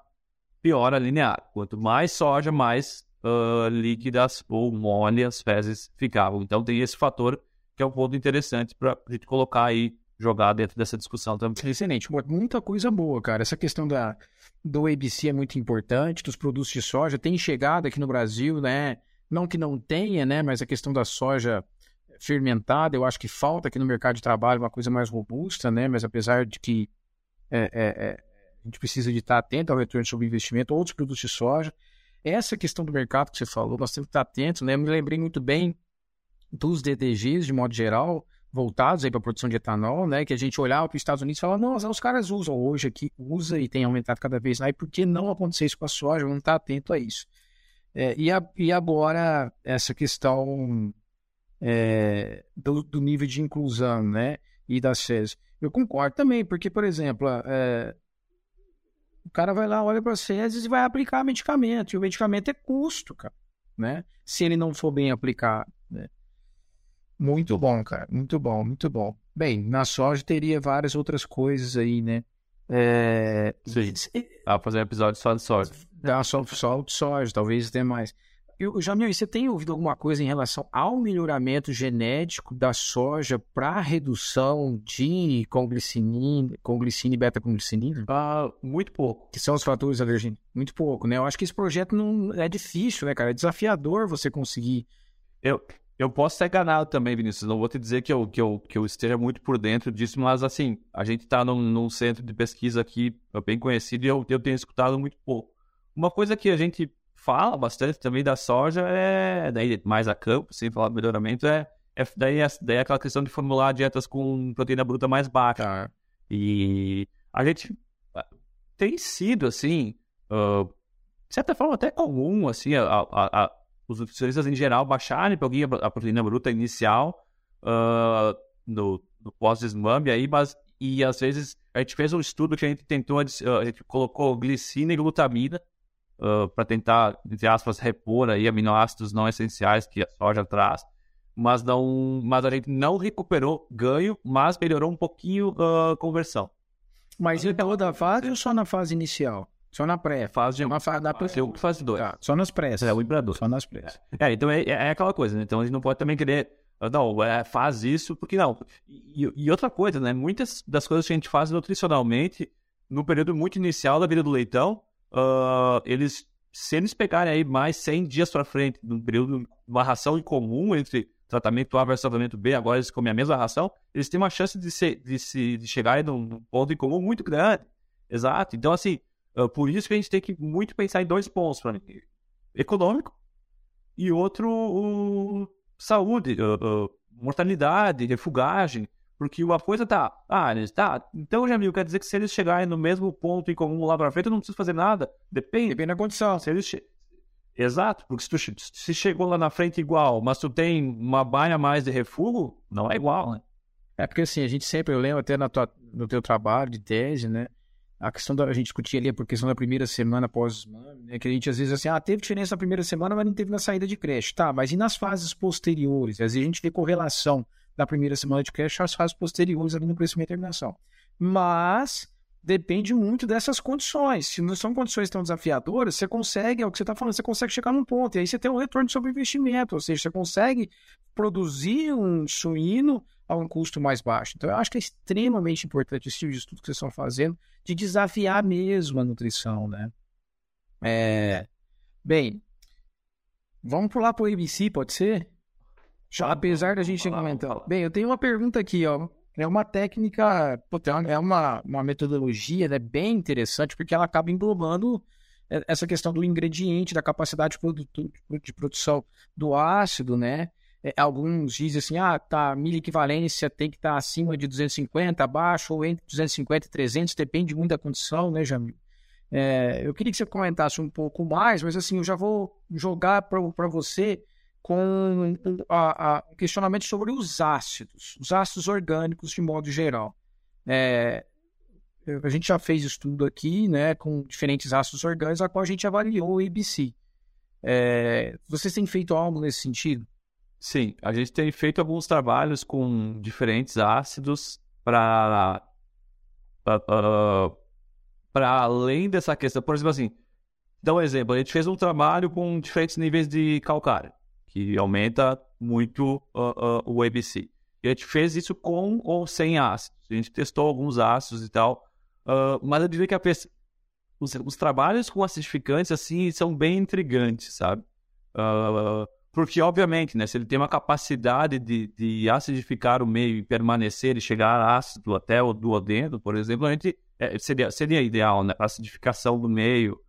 piora linear. Quanto mais soja, mais uh, líquidas ou mole as fezes ficavam. Então, tem esse fator que é um ponto interessante para a gente colocar aí, jogar dentro dessa discussão também. Excelente, muita coisa boa, cara. Essa questão da, do ABC é muito importante, dos produtos de soja. Tem chegado aqui no Brasil, né? Não que não tenha, né? Mas a questão da soja fermentada, eu acho que falta aqui no mercado de trabalho uma coisa mais robusta, né? Mas apesar de que é, é, é, a gente precisa de estar atento ao retorno sobre investimento, outros produtos de soja. Essa questão do mercado que você falou, nós temos que estar atentos, né? Eu me lembrei muito bem dos DDGs, de modo geral, voltados aí para a produção de etanol, né? Que a gente olhava para os Estados Unidos e falava, nossa, os caras usam hoje aqui, usa e tem aumentado cada vez mais. Por que não acontecer isso com a soja? Vamos estar atento a isso. É, e, a, e agora, essa questão é, do, do, nível de inclusão, né? E das fezes. Eu concordo também, porque, por exemplo, é, o cara vai lá, olha para as fezes e vai aplicar medicamento. E o medicamento é custo, cara, né? Se ele não for bem aplicado, né? Muito bom, cara. Muito bom, muito bom. Bem, na soja teria várias outras coisas aí, né? É... Sim. Ah, fazer um episódio só de soja. Ah, só, só de soja, talvez tenha mais. Eu, Jamil, você tem ouvido alguma coisa em relação ao melhoramento genético da soja para redução de conglicinina, conglicina e beta-conglicinina? Ah, muito pouco. Que são os fatores alergênicos? Muito pouco, né? Eu acho que esse projeto não é difícil, né, cara? É desafiador você conseguir. Eu, eu posso ser enganado também, Vinícius. Não vou te dizer que eu, que eu, que eu esteja muito por dentro disso, mas assim, a gente está num, num, centro de pesquisa aqui bem conhecido e eu, eu tenho escutado muito pouco. Uma coisa que a gente fala bastante também da soja é, daí mais a campo, sem falar do melhoramento, é, é daí, é, daí é aquela questão de formular dietas com proteína bruta mais baixa. Tá. E a gente tem sido, assim, uh, de certa forma até comum, assim, a, a, a os nutricionistas em geral baixarem um pouquinho a proteína bruta inicial uh, no, no pós-desmame aí, mas e às vezes a gente fez um estudo que a gente tentou, a gente colocou glicina e glutamina uh, para tentar, entre aspas, repor aí aminoácidos não essenciais que a soja traz, mas não, mas a gente não recuperou ganho, mas melhorou um pouquinho a conversão. Mas em toda a fase ou só na fase inicial? Só na pré. Fase de uma fase da pré. Fase 2. Tá, só nas pré. É, o imperador. Só nas pré. É, então é, é, aquela coisa, né? Então a gente não pode também querer. Ah, não, é, faz isso, porque não. E, e, outra coisa, né? Muitas das coisas que a gente faz nutricionalmente, no período muito inicial da vida do leitão, uh, eles, se eles pegarem aí mais 100 dias para frente, num período, uma ração em comum entre tratamento A versus tratamento B, agora eles comem a mesma ração, eles têm uma chance de, ser, de, se, de chegar em um ponto em comum muito grande. Exato. Então, assim, Uh, por isso que a gente tem que muito pensar em dois pontos para mim. Econômico e outro uh, saúde, mortalidade, refugagem. Porque uma coisa tá, ah, tá, então, Jamil, quer dizer que se eles chegarem no mesmo ponto em comum lá pra frente, eu não preciso fazer nada? Depende. Depende da condição. Se eles che... Exato, porque se tu se chegou lá na frente igual, mas tu tem uma baia mais de refúgio, não é igual, né? É porque assim, a gente sempre, eu lembro até na tua, no teu trabalho de tese, né? A questão da a gente discutia ali por questão da primeira semana após né? Que a gente às vezes assim, ah, teve diferença na primeira semana, mas não teve na saída de creche. Tá, mas e nas fases posteriores? Às vezes a gente vê correlação da primeira semana de creche às fases posteriores ali no crescimento e terminação. Mas depende muito dessas condições. Se não são condições tão desafiadoras, você consegue, é o que você está falando, você consegue chegar num ponto. E aí você tem um retorno sobre investimento, ou seja, você consegue produzir um suíno a um custo mais baixo. Então, eu acho que é extremamente importante esse tipo de estudo que vocês estão fazendo, de desafiar mesmo a nutrição, né? É... Bem, vamos pular para o ABC, pode ser? Já, apesar da gente comentar. Bem, eu tenho uma pergunta aqui, ó. É uma técnica, é uma, uma metodologia né, bem interessante, porque ela acaba englobando é, essa questão do ingrediente, da capacidade de produção do ácido, né? É, alguns dizem assim, ah, tá, milha equivalência tem que estar tá acima de 250, abaixo, ou entre 250 e 300, depende muito da condição, né, Jamil? É, eu queria que você comentasse um pouco mais, mas assim, eu já vou jogar para você com a, a, questionamento sobre os ácidos, os ácidos orgânicos de modo geral. É, a gente já fez estudo aqui, né, com diferentes ácidos orgânicos, a qual a gente avaliou o ABC. É, vocês têm feito algo nesse sentido? Sim, a gente tem feito alguns trabalhos com diferentes ácidos para para além dessa questão. Por exemplo, assim, dá um exemplo. A gente fez um trabalho com diferentes níveis de calcário, que aumenta muito uh, uh, o ABC. E a gente fez isso com ou sem ácidos. A gente testou alguns ácidos e tal, uh, mas eu diria que a, os, os, trabalhos com acidificantes assim são bem intrigantes, sabe? Porque, obviamente, né, se ele tem uma capacidade de, de acidificar o meio e permanecer e chegar ácido até o duodeno, por exemplo, a gente, é, seria, seria ideal, né? Acidificação do meio,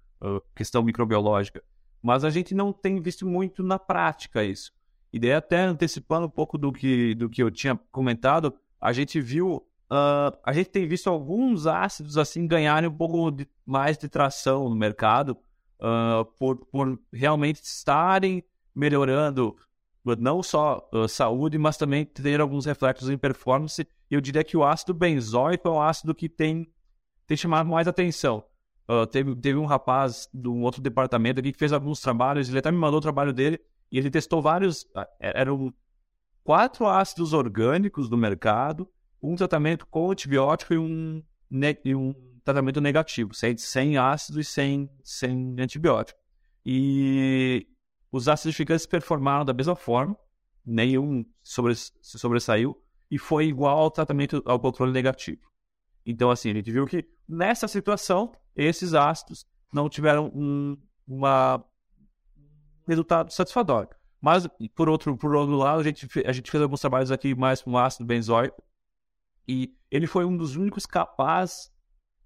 questão microbiológica. Mas a gente não tem visto muito na prática isso. E daí, até antecipando um pouco do que, do que eu tinha comentado, a gente viu, uh, a gente tem visto alguns ácidos assim ganharem um pouco de, mais de tração no mercado uh, por, por realmente estarem melhorando não só uh, saúde, mas também ter alguns reflexos em performance. Eu diria que o ácido benzoico é um ácido que tem, tem chamado mais atenção. Uh, teve, teve um rapaz de um outro departamento aqui que fez alguns trabalhos, ele até me mandou o trabalho dele, e ele testou vários. Uh, eram quatro ácidos orgânicos do mercado, um tratamento com antibiótico e um, e um tratamento negativo, sem, sem ácido e sem, sem antibiótico. E os acidificantes performaram da mesma forma, nenhum sobre, se sobressaiu, e foi igual ao tratamento ao controle negativo. Então, assim, a gente viu que nessa situação, esses ácidos não tiveram um uma, resultado satisfatório. Mas, por outro, por outro lado, a gente, a gente fez alguns trabalhos aqui mais com ácido benzoico, e ele foi um dos únicos capazes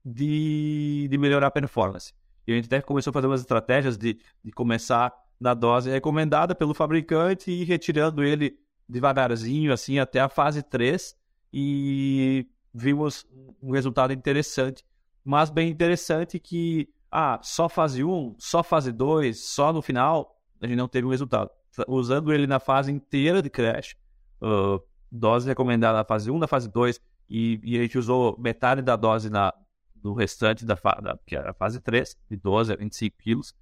de, de melhorar a performance. E a gente até começou a fazer umas estratégias de, de começar na dose recomendada pelo fabricante e retirando ele devagarzinho, assim, até a fase 3 e vimos um resultado interessante, mas bem interessante que, ah, só fase 1, só fase 2, só no final, a gente não teve um resultado. Usando ele na fase inteira de crash, uh, dose recomendada na fase 1, na fase 2, e, e a gente usou metade da dose na, no restante da, da que era a fase 3, de 12 a 25 quilos,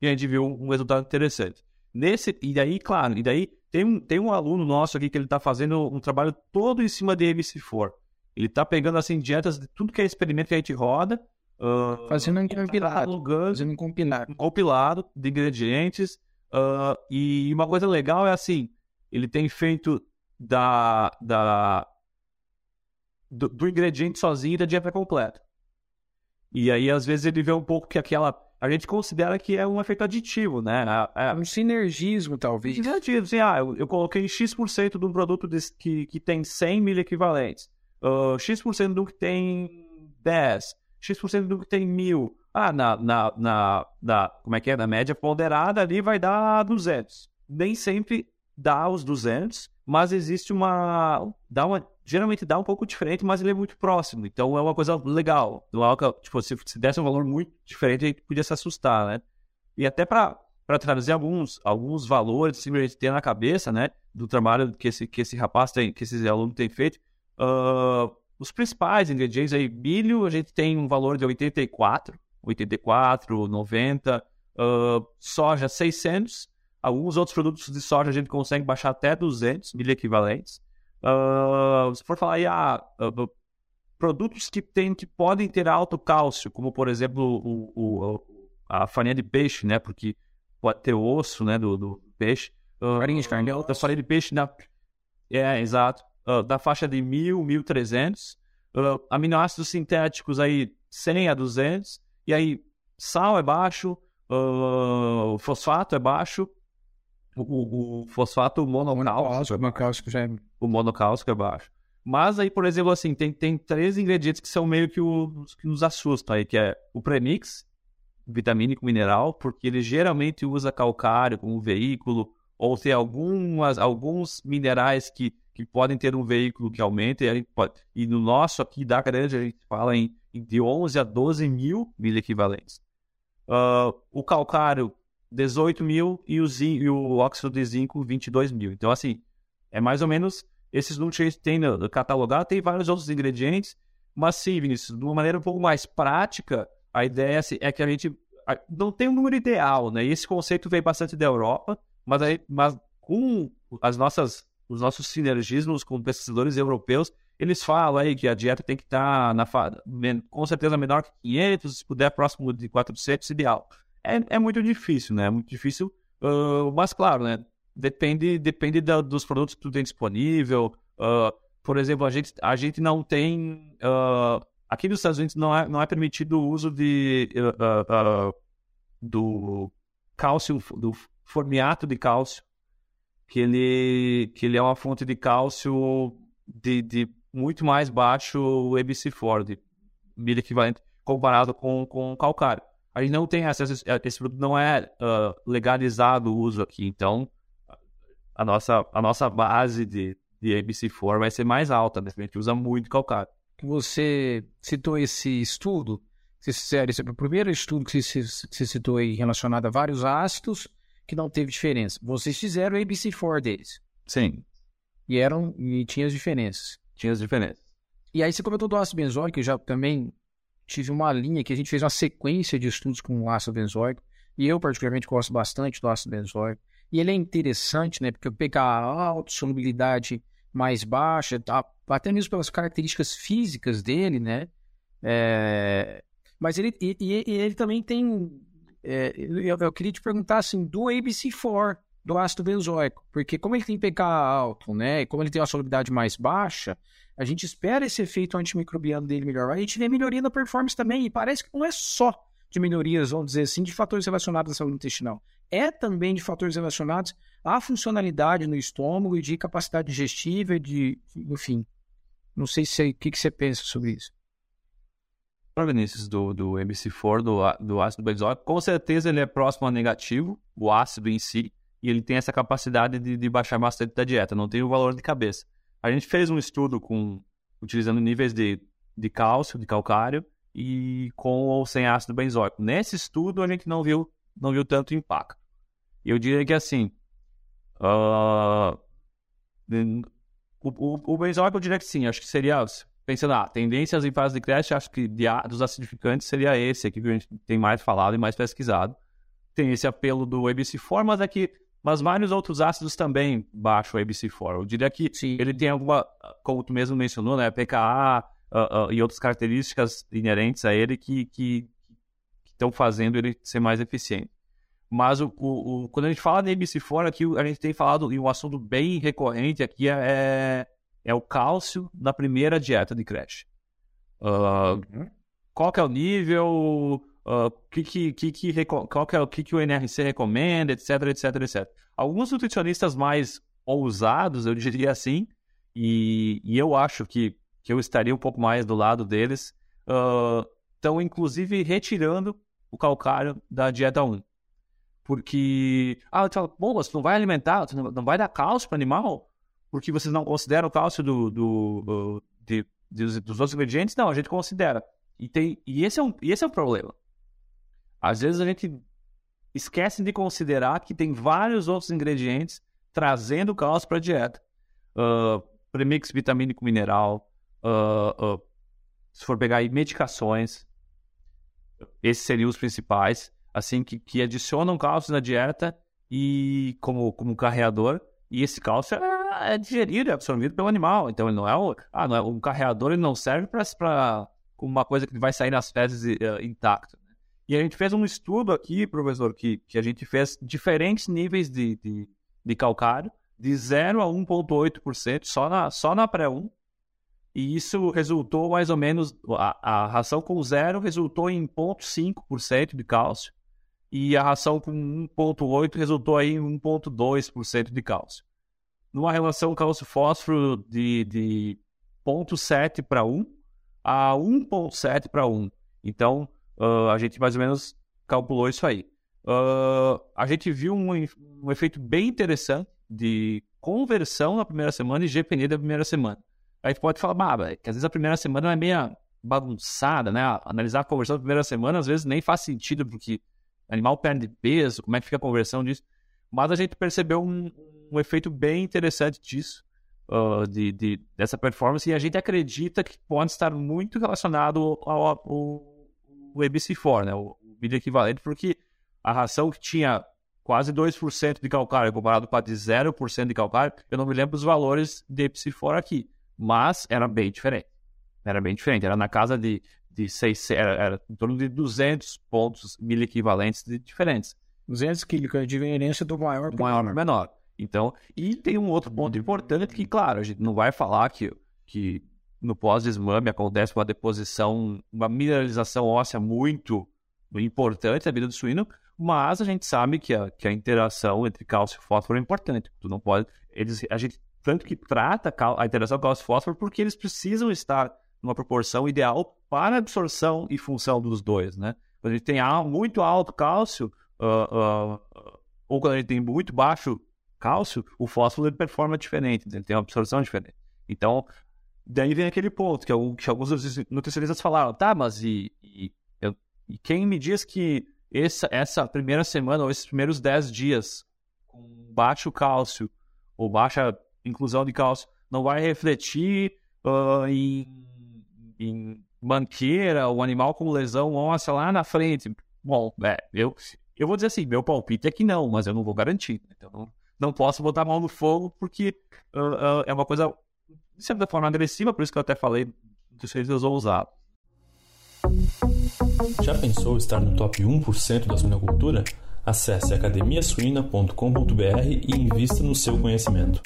e a gente viu um resultado interessante. Nesse, e daí, claro, e daí tem um, tem um aluno nosso aqui que ele está fazendo um trabalho todo em cima de MC4. Ele está pegando assim dietas de tudo que é experimento que a gente roda. Uh, fazendo um compilado. Fazendo um compilado. Um compilado de ingredientes. Uh, e uma coisa legal é assim, ele tem feito da, da do, do ingrediente sozinho da dieta completa. E aí, às vezes, ele vê um pouco que aquela a gente considera que é um efeito aditivo, né? É, é um sinergismo, talvez. Sinergismo, assim, ah, eu, eu coloquei X% de um produto que, que tem 100 mil equivalentes, uh, X% um que tem 10, X% um que tem mil. Ah, na, na, na, na, como é que é? Na média ponderada ali vai dar 200. Nem sempre dá os 200, mas existe uma... Dá uma geralmente dá um pouco diferente, mas ele é muito próximo. Então é uma coisa legal. Não é tipo, se, se desse um valor muito diferente, a gente podia se assustar, né? E até para para trazer alguns, alguns valores que a gente tem na cabeça, né, do trabalho que esse, que esse rapaz tem, que esse aluno tem feito. Uh, os principais ingredientes aí, milho, a gente tem um valor de 84, 84, 90, uh, soja 600, alguns outros produtos de soja a gente consegue baixar até 200 mil equivalentes. Uh, se for falar aí, ah, uh, produtos que, tem, que podem ter alto cálcio, como por exemplo o, o, a farinha de peixe, né? Porque pode ter osso, né? Do, do peixe. Uh, farinha de carne. Da farinha de peixe, na... é, exato. Uh, da faixa de 1000, 1300. Uh, aminoácidos sintéticos aí 100 a 200. E aí, sal é baixo, uh, fosfato é baixo. O, o, o fosfato monocálcico, monocálcico já é... O monocálcico é baixo. Mas aí, por exemplo, assim, tem, tem três ingredientes que são meio que os que nos assustam aí, que é o premix, vitamínico mineral, porque ele geralmente usa calcário como veículo, ou tem algumas, alguns minerais que, que podem ter um veículo que aumenta, e, pode, e no nosso aqui da grande a gente fala em, de 11 a 12 mil miliequivalentes. Uh, o calcário, 18 mil, e o, zinco, e o óxido de zinco, 22 mil. Então, assim, é mais ou menos esses nutrientes tem no catalogado, tem vários outros ingredientes, mas sim, Vinícius, de uma maneira um pouco mais prática, a ideia é que a gente não tem um número ideal, né? E esse conceito veio bastante da Europa, mas, aí, mas com as nossas, os nossos sinergismos com pesquisadores europeus, eles falam aí que a dieta tem que estar na, com certeza menor que 500, se puder próximo de 400, ideal. É, é muito difícil, né? É muito difícil, uh, mas claro, né? Depende, depende da, dos produtos que tu tem disponível. Uh, por exemplo, a gente, a gente não tem. Uh, aqui nos Estados Unidos não é, não é permitido o uso de, do cálcio, do formiato de cálcio, que ele, que ele é uma fonte de cálcio de, de muito mais baixo ABC4, de milho equivalente, comparado com, com calcário. A gente não tem acesso, esse produto não é legalizado o uso aqui, então a nossa, a nossa base de, de ABC4 vai ser mais alta, né? A gente usa muito calcário. Você citou esse estudo, esse é o primeiro estudo que você citou aí relacionado a vários ácidos que não teve diferença. Vocês fizeram o ABC4 deles. Sim. E eram e tinha as diferenças. Tinha as diferenças. E aí você comentou do ácido benzoico, eu já também tive uma linha que a gente fez uma sequência de estudos com o ácido benzoico, e eu particularmente gosto bastante do ácido benzoico. E ele é interessante, né? Porque pegar a autossolubilidade mais baixa, tá? até mesmo pelas características físicas dele, né? É... Mas ele, e, e, ele também tem. É, eu, eu, queria te perguntar assim, do ABC4, do ácido benzoico, porque como ele tem pK alto, né? E como ele tem uma solubilidade mais baixa, a gente espera esse efeito antimicrobiano dele melhor. A gente vê melhoria na performance também, e parece que não é só de melhorias, vamos dizer assim, de fatores relacionados à saúde intestinal é também de fatores relacionados à funcionalidade no estômago e de capacidade digestiva, de, enfim. Não sei se o que, que você pensa sobre isso. Vinícius, do, do MC4, do, do ácido benzoico, com certeza ele é próximo a negativo, o ácido em si, e ele tem essa capacidade de, de baixar bastante da dieta, não tem o valor de cabeça. A gente fez um estudo com utilizando níveis de, de cálcio, de calcário, e com ou sem ácido benzoico. Nesse estudo a gente não viu não viu tanto impacto. Eu diria que assim, uh, o, o, o benzoico eu diria que sim, acho que seria, pensando, ah, tendências em fase de creche, acho que de, dos acidificantes seria esse aqui que a gente tem mais falado e mais pesquisado. Tem esse apelo do ABC4, mas aqui, é mas vários outros ácidos também baixam o ABC4. Eu diria que sim. ele tem alguma, como tu mesmo mencionou, né, PKA uh, uh, e outras características inerentes a ele que, que estão fazendo ele ser mais eficiente. Mas o, o, o, quando a gente fala de MC4 aqui, a gente tem falado, e um assunto bem recorrente aqui é, é, o cálcio na primeira dieta de creche. Uh, uhum. Qual que é o nível, uh, que, que, que, que, qual que é o que, que o NRC recomenda, etc, etc, etc. Alguns nutricionistas mais ousados, eu diria assim, e, e eu acho que, que eu estaria um pouco mais do lado deles, estão uh, inclusive retirando o calcário da dieta 1. Porque, ah, tu fala, bom, você não vai alimentar, você não vai dar cálcio para animal? Porque vocês não consideram o cálcio do, do, de, dos, dos outros ingredientes? Não, a gente considera. E, tem, e, esse é um, e esse é o problema. Às vezes a gente esquecem de considerar que tem vários outros ingredientes trazendo cálcio para a dieta. Uh, premix vitamínico mineral, uh, uh, se for pegar aí medicações, esses seriam os principais, assim, que, que adicionam cálcio na dieta e como, como carreador, e esse cálcio é, é digerido, é absorvido pelo animal, então ele não é, o, ah, não é um carreador, ele não serve para uma coisa que vai sair nas fezes uh, intacto. Né? E a gente fez um estudo aqui, professor, que, que a gente fez diferentes níveis de, de, de calcário, de 0 a 1,8% só na, só na pré-1. E isso resultou mais ou menos, a, a ração com zero resultou em 0,5% de cálcio. E a ração com 1,8% resultou aí em 1,2% de cálcio. Numa relação cálcio-fósforo de, de 0,7 para 1 a 1,7 para 1. Então, uh, a gente mais ou menos calculou isso aí. Uh, a gente viu um, um efeito bem interessante de conversão na primeira semana e GPN da primeira semana. Aí pode falar, bah, que às vezes a primeira semana é meio bagunçada, né? Analisar a conversão da primeira semana às vezes nem faz sentido, porque animal perde peso, como é que fica a conversão disso. Mas a gente percebeu um, um efeito bem interessante disso, uh, de, de, dessa performance, e a gente acredita que pode estar muito relacionado ao, ao, ao, ao ABC4, né? O, o vídeo equivalente, porque a ração que tinha quase 2% de calcário comparado com a de 0% de calcário, eu não me lembro os valores de Psi4 aqui, mas era bem diferente. Era bem diferente, era na casa de, de 6, era, era em torno de 200 pontos miliequivalentes de diferentes. 200 quilos, que é a diferença do maior para o menor. Então, e tem um outro ponto importante que, claro, a gente não vai falar que, que no pós-desmame acontece uma deposição, uma mineralização óssea muito importante na vida do suíno, mas a gente sabe que a, que a interação entre cálcio e fósforo é importante. Tu não pode. Eles, a gente tanto que trata a interação cálcio-fósforo porque eles precisam estar numa proporção ideal para absorção e função dos dois, né? Quando a gente tem muito alto cálcio, uh, uh, ou quando a gente tem muito baixo cálcio, o fósforo ele performa diferente, ele tem uma absorção diferente. Então, daí vem aquele ponto que, que alguns nutricionistas falaram, tá, mas e, e, e quem me diz que essa, essa primeira semana ou esses primeiros 10 dias com baixo cálcio ou baixa inclusão de cálcio não vai refletir uh, em, em manqueira, o animal com lesão óssea lá na frente. Bom, é, eu, eu vou dizer assim, meu palpite é que não, mas eu não vou garantir. Então não, posso botar a mão no fogo porque uh, uh, é uma coisa, de certa forma, agressiva, por isso que eu até falei dos serviços ousados. Já pensou estar no top 1% da suinocultura? Acesse academiasuina.com.br e invista no seu conhecimento.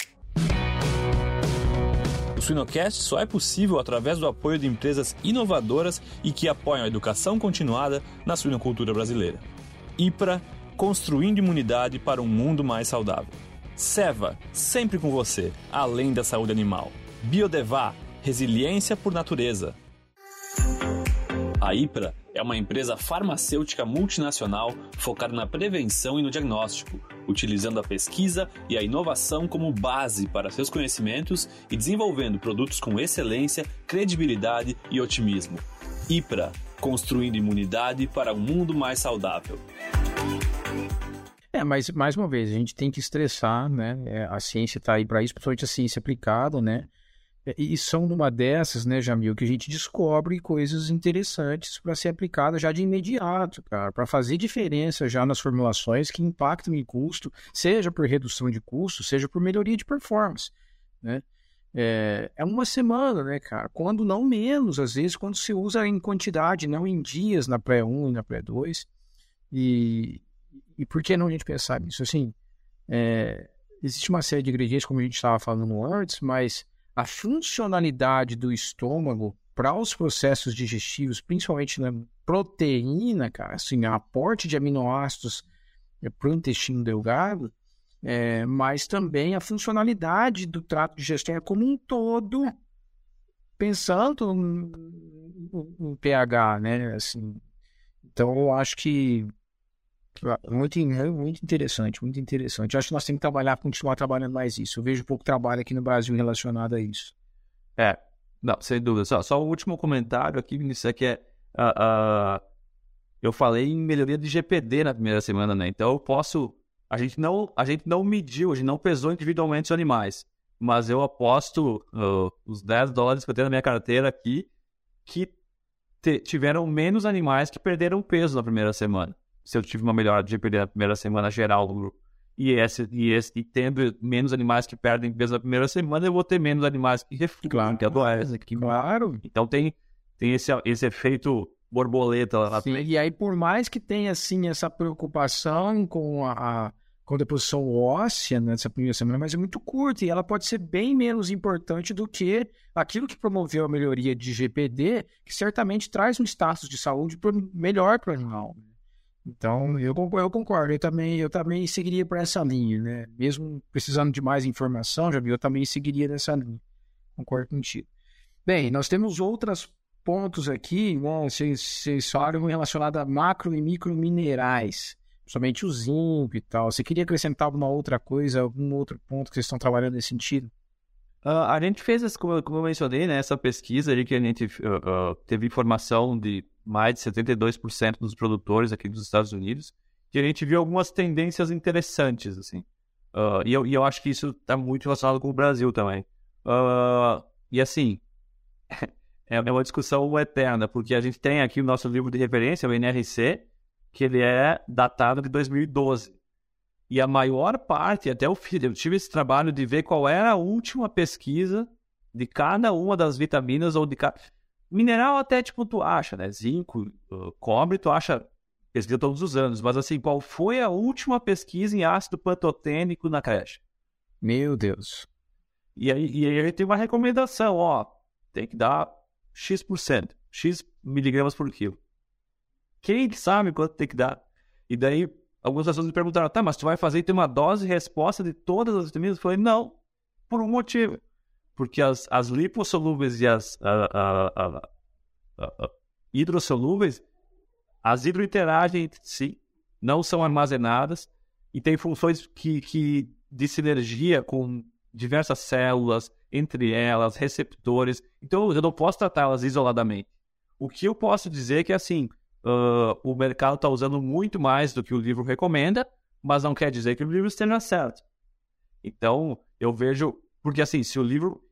O Suinocast só é possível através do apoio de empresas inovadoras e que apoiam a educação continuada na suinocultura brasileira. IPRA, construindo imunidade para um mundo mais saudável. Seva, sempre com você, além da saúde animal. Biodevá, resiliência por natureza. A IPRA é uma empresa farmacêutica multinacional focada na prevenção e no diagnóstico, utilizando a pesquisa e a inovação como base para seus conhecimentos e desenvolvendo produtos com excelência, credibilidade e otimismo. IPRA construindo imunidade para um mundo mais saudável. É, mas mais uma vez, a gente tem que estressar, né? É, a ciência está aí para isso, principalmente a ciência aplicada, né? É, e são numa dessas, né, Jamil, que a gente descobre coisas interessantes para ser aplicada já de imediato, cara, para fazer diferença já nas formulações que impactam em custo, seja por redução de custo, seja por melhoria de performance, né? É, é uma semana, né, cara? Quando não menos, às vezes, quando se usa em quantidade, não em dias na pré-1 e na pré-2. E, e por que não a gente pensar nisso? Assim, é, existe uma série de ingredientes, como a gente estava falando antes, mas a funcionalidade do estômago para os processos digestivos, principalmente na proteína, cara, assim, aporte de aminoácidos é, para o intestino delgado, é, mas também a funcionalidade do trato digestório como um todo, pensando no, pH, né? Assim, então, eu acho que muito, muito interessante, muito interessante. Acho que nós temos que trabalhar, continuar trabalhando mais isso. Eu vejo pouco trabalho aqui no Brasil relacionado a isso. É, não, sem dúvida. Só, só o último comentário aqui, Vinícius, é que é, uh, uh, eu falei em melhoria de GPD na primeira semana, né? Então eu posso. A gente não, a gente não mediu, a gente não pesou individualmente os animais. Mas eu aposto uh, os 10 dólares que eu tenho na minha carteira aqui que tiveram menos animais que perderam peso na primeira semana. Se eu tive uma melhora de GPD na primeira semana geral do grupo. E, esse, e, esse, e tendo menos animais que perdem peso na primeira semana, eu vou ter menos animais que refluem, claro. que adoecem. Que... Claro. Então tem, tem esse, esse efeito borboleta lá na Sim, E aí, por mais que tenha, assim, essa preocupação com a, a com deposição óssea nessa primeira semana, mas é muito curta e ela pode ser bem menos importante do que aquilo que promoveu a melhoria de GPD, que certamente traz um status de saúde melhor para o animal. Então, eu, eu concordo, eu também, eu também seguiria por essa linha, né? Mesmo precisando de mais informação, já eu também seguiria nessa linha. Concordo contigo. Bem, nós temos outros pontos aqui, né? Vocês, vocês falaram relacionado a macro e micro minerais somente o zinco e tal. Você queria acrescentar alguma outra coisa, algum outro ponto que vocês estão trabalhando nesse sentido? Uh, a gente fez, como, como eu mencionei, né, essa pesquisa ali que a gente uh, uh, teve informação de mais de 72% dos produtores aqui dos Estados Unidos, e a gente viu algumas tendências interessantes, assim. e, eu, e eu acho que isso está muito relacionado com o Brasil também. e assim, é uma discussão eterna, porque a gente tem aqui o nosso livro de referência, o NRC, que ele é datado de 2012. E a maior parte, até o filho, eu tive esse trabalho de ver qual era a última pesquisa de cada uma das vitaminas ou de cada. Mineral até tipo tu acha, né? Zinco, uh, cobre, tu acha pesquisa todos os anos, mas assim, qual foi a última pesquisa em ácido pantotênico na creche? Meu Deus. E aí, e aí tem uma recomendação, ó, tem que dar X%, X miligramas por quilo. Quem sabe quanto tem que dar? E daí, algumas pessoas me perguntaram, tá, mas tu vai fazer ter uma dose e resposta de todas as vitaminas? Eu falei, não, por um motivo. Porque as, as lipossolúveis e as a, a, a, hidrossolúveis, as hidrointeragem entre si, não são armazenadas e tem funções que, que de sinergia com diversas células, entre elas, receptores. Então, eu não posso tratá-las isoladamente. O que eu posso dizer é que, assim, uh, o mercado está usando muito mais do que o livro recomenda, mas não quer dizer que o livro esteja certo. Então, eu vejo. Porque, assim, se o livro.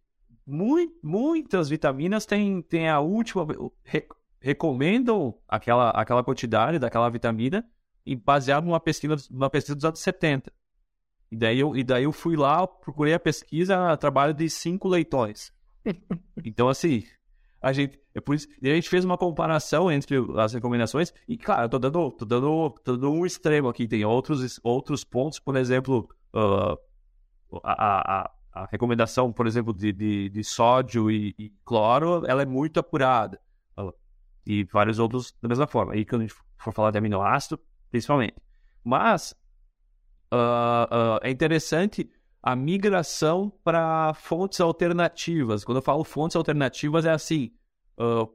Muitas vitaminas têm, têm a última. Re, recomendam aquela, aquela quantidade daquela vitamina e baseado numa pesquisa, numa pesquisa dos anos 70. E daí, eu, e daí eu fui lá, procurei a pesquisa, trabalho de cinco leitões. Então, assim, a gente, é por isso, a gente fez uma comparação entre as recomendações e, claro, eu tô dando, tô dando, tô dando um extremo aqui, tem outros, outros pontos, por exemplo, uh, a, a, a, recomendação, por exemplo, de, de, de sódio e, e, cloro, ela é muito apurada. Uh, e vários outros da mesma forma. Aí quando a gente for falar de aminoácido, principalmente. Mas uh, é interessante a migração para fontes alternativas. Quando eu falo fontes alternativas, é assim: uh,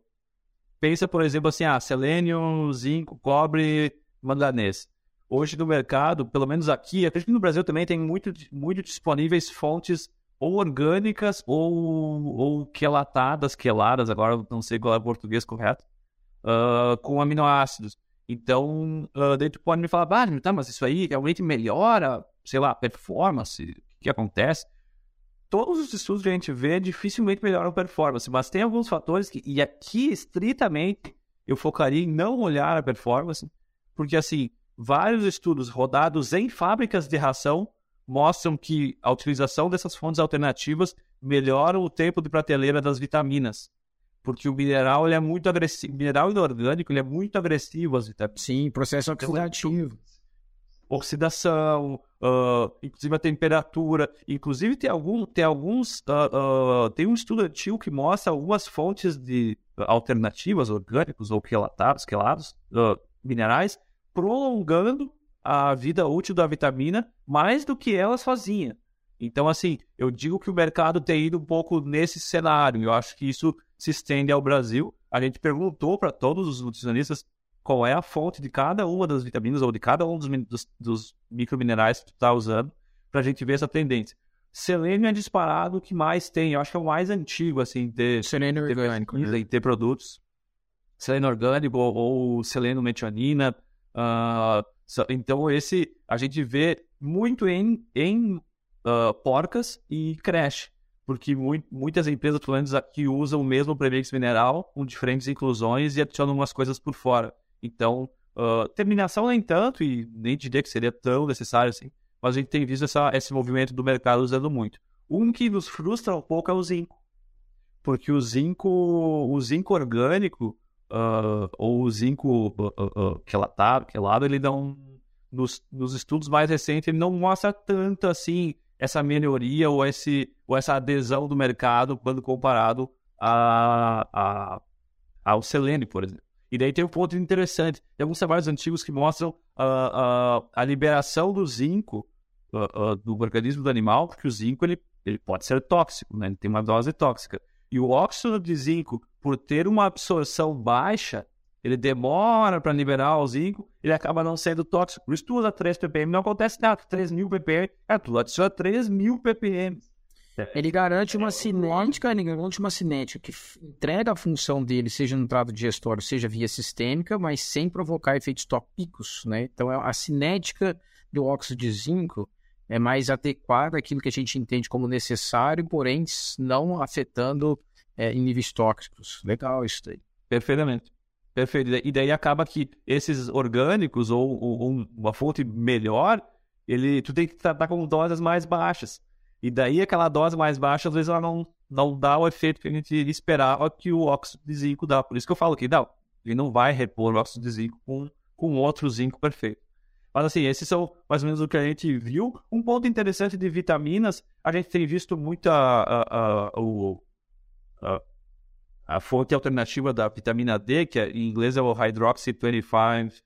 pensa, por exemplo, assim, ah, selênio, zinco, cobre, manganês. Hoje no mercado, pelo menos aqui, acredito que no Brasil também tem muito, muito disponíveis fontes ou orgânicas ou, ou quelatadas, queladas, agora não sei qual é o português correto, uh, com aminoácidos. Então, uh, daí tu pode me falar, ah, tá, mas isso aí realmente melhora, sei lá, performance, que acontece, todos os estudos que a gente vê dificilmente melhoram a performance, mas tem alguns fatores que, e aqui estritamente eu focaria em não olhar a performance, porque assim, vários estudos rodados em fábricas de ração mostram que a utilização dessas fontes alternativas melhora o tempo de prateleira das vitaminas. Porque o mineral ele é muito agressivo, mineral inorgânico ele é muito agressivo às vitaminas. Sim, processo então, oxidativo. Oxidação, uh, inclusive a temperatura. Inclusive tem, algum, tem alguns. Uh, uh, tem um estudo antigo que mostra algumas fontes de alternativas, orgânicos ou quelatados, quelados, minerais, prolongando a vida útil da vitamina mais do que elas faziam. Então, assim, eu digo que o mercado tem ido um pouco nesse cenário. Eu acho que isso se estende ao Brasil. A gente perguntou para todos os nutricionistas qual é a fonte de cada uma das vitaminas ou de cada um dos, dos, dos microminerais que tu está usando para a gente ver essa tendência. Selênio é disparado o que mais tem. Eu acho que é o mais antigo, assim, ter, Selênio ter, orgânico, né? ter produtos. seleno orgânico ou, ou seleno metionina. Uh, então, esse a gente vê muito em, em uh, porcas e creche, porque muitas empresas, pelo menos aqui, usam o mesmo premix mineral com diferentes inclusões e adicionam umas coisas por fora. Então, uh, terminação nem tanto, e nem diria que seria tão necessário assim, mas a gente tem visto essa, esse movimento do mercado usando muito. Um que nos frustra um pouco é o zinco, porque o zinco, o zinco orgânico, uh, ou o zinco uh, quelatado, quelado, ele não, nos, nos estudos mais recentes, ele não mostra tanto assim essa melhoria ou, esse, ou essa adesão do mercado quando comparado a, a, ao selênio, por exemplo. E daí tem um ponto interessante. Tem alguns trabalhos antigos que mostram uh, uh, a liberação do zinco uh, do organismo do animal, porque o zinco ele, ele pode ser tóxico, né? ele tem uma dose tóxica. E o óxido de zinco, por ter uma absorção baixa, ele demora para liberar o zinco, ele acaba não sendo tóxico. Por isso, tu usa 3 ppm, não acontece nada. 3 mil ppm, é, tu adiciona 3 mil ppm. Ele garante uma cinética, ele garante uma cinética que entrega a função dele, seja no trato digestório, seja via sistêmica, mas sem provocar efeitos tópicos, né? Então, é a cinética do óxido de zinco é mais adequada àquilo que a gente entende como necessário, porém não afetando é, em níveis tóxicos. Legal isso daí. Perfeitamente. Perfeito. E daí acaba que esses orgânicos ou, ou uma fonte melhor, ele, tu tem que tratar com doses mais baixas. E daí aquela dose mais baixa, às vezes ela não, não dá o efeito que a gente esperava que o óxido de zinco dá. Por isso que eu falo que não, ele não vai repor o óxido de zinco com, com outro zinco perfeito. Mas assim, esses são mais ou menos o que a gente viu. Um ponto interessante de vitaminas, a gente tem visto muito a, a, a, a, a fonte alternativa da vitamina D, que é, em inglês é o Hydroxy 25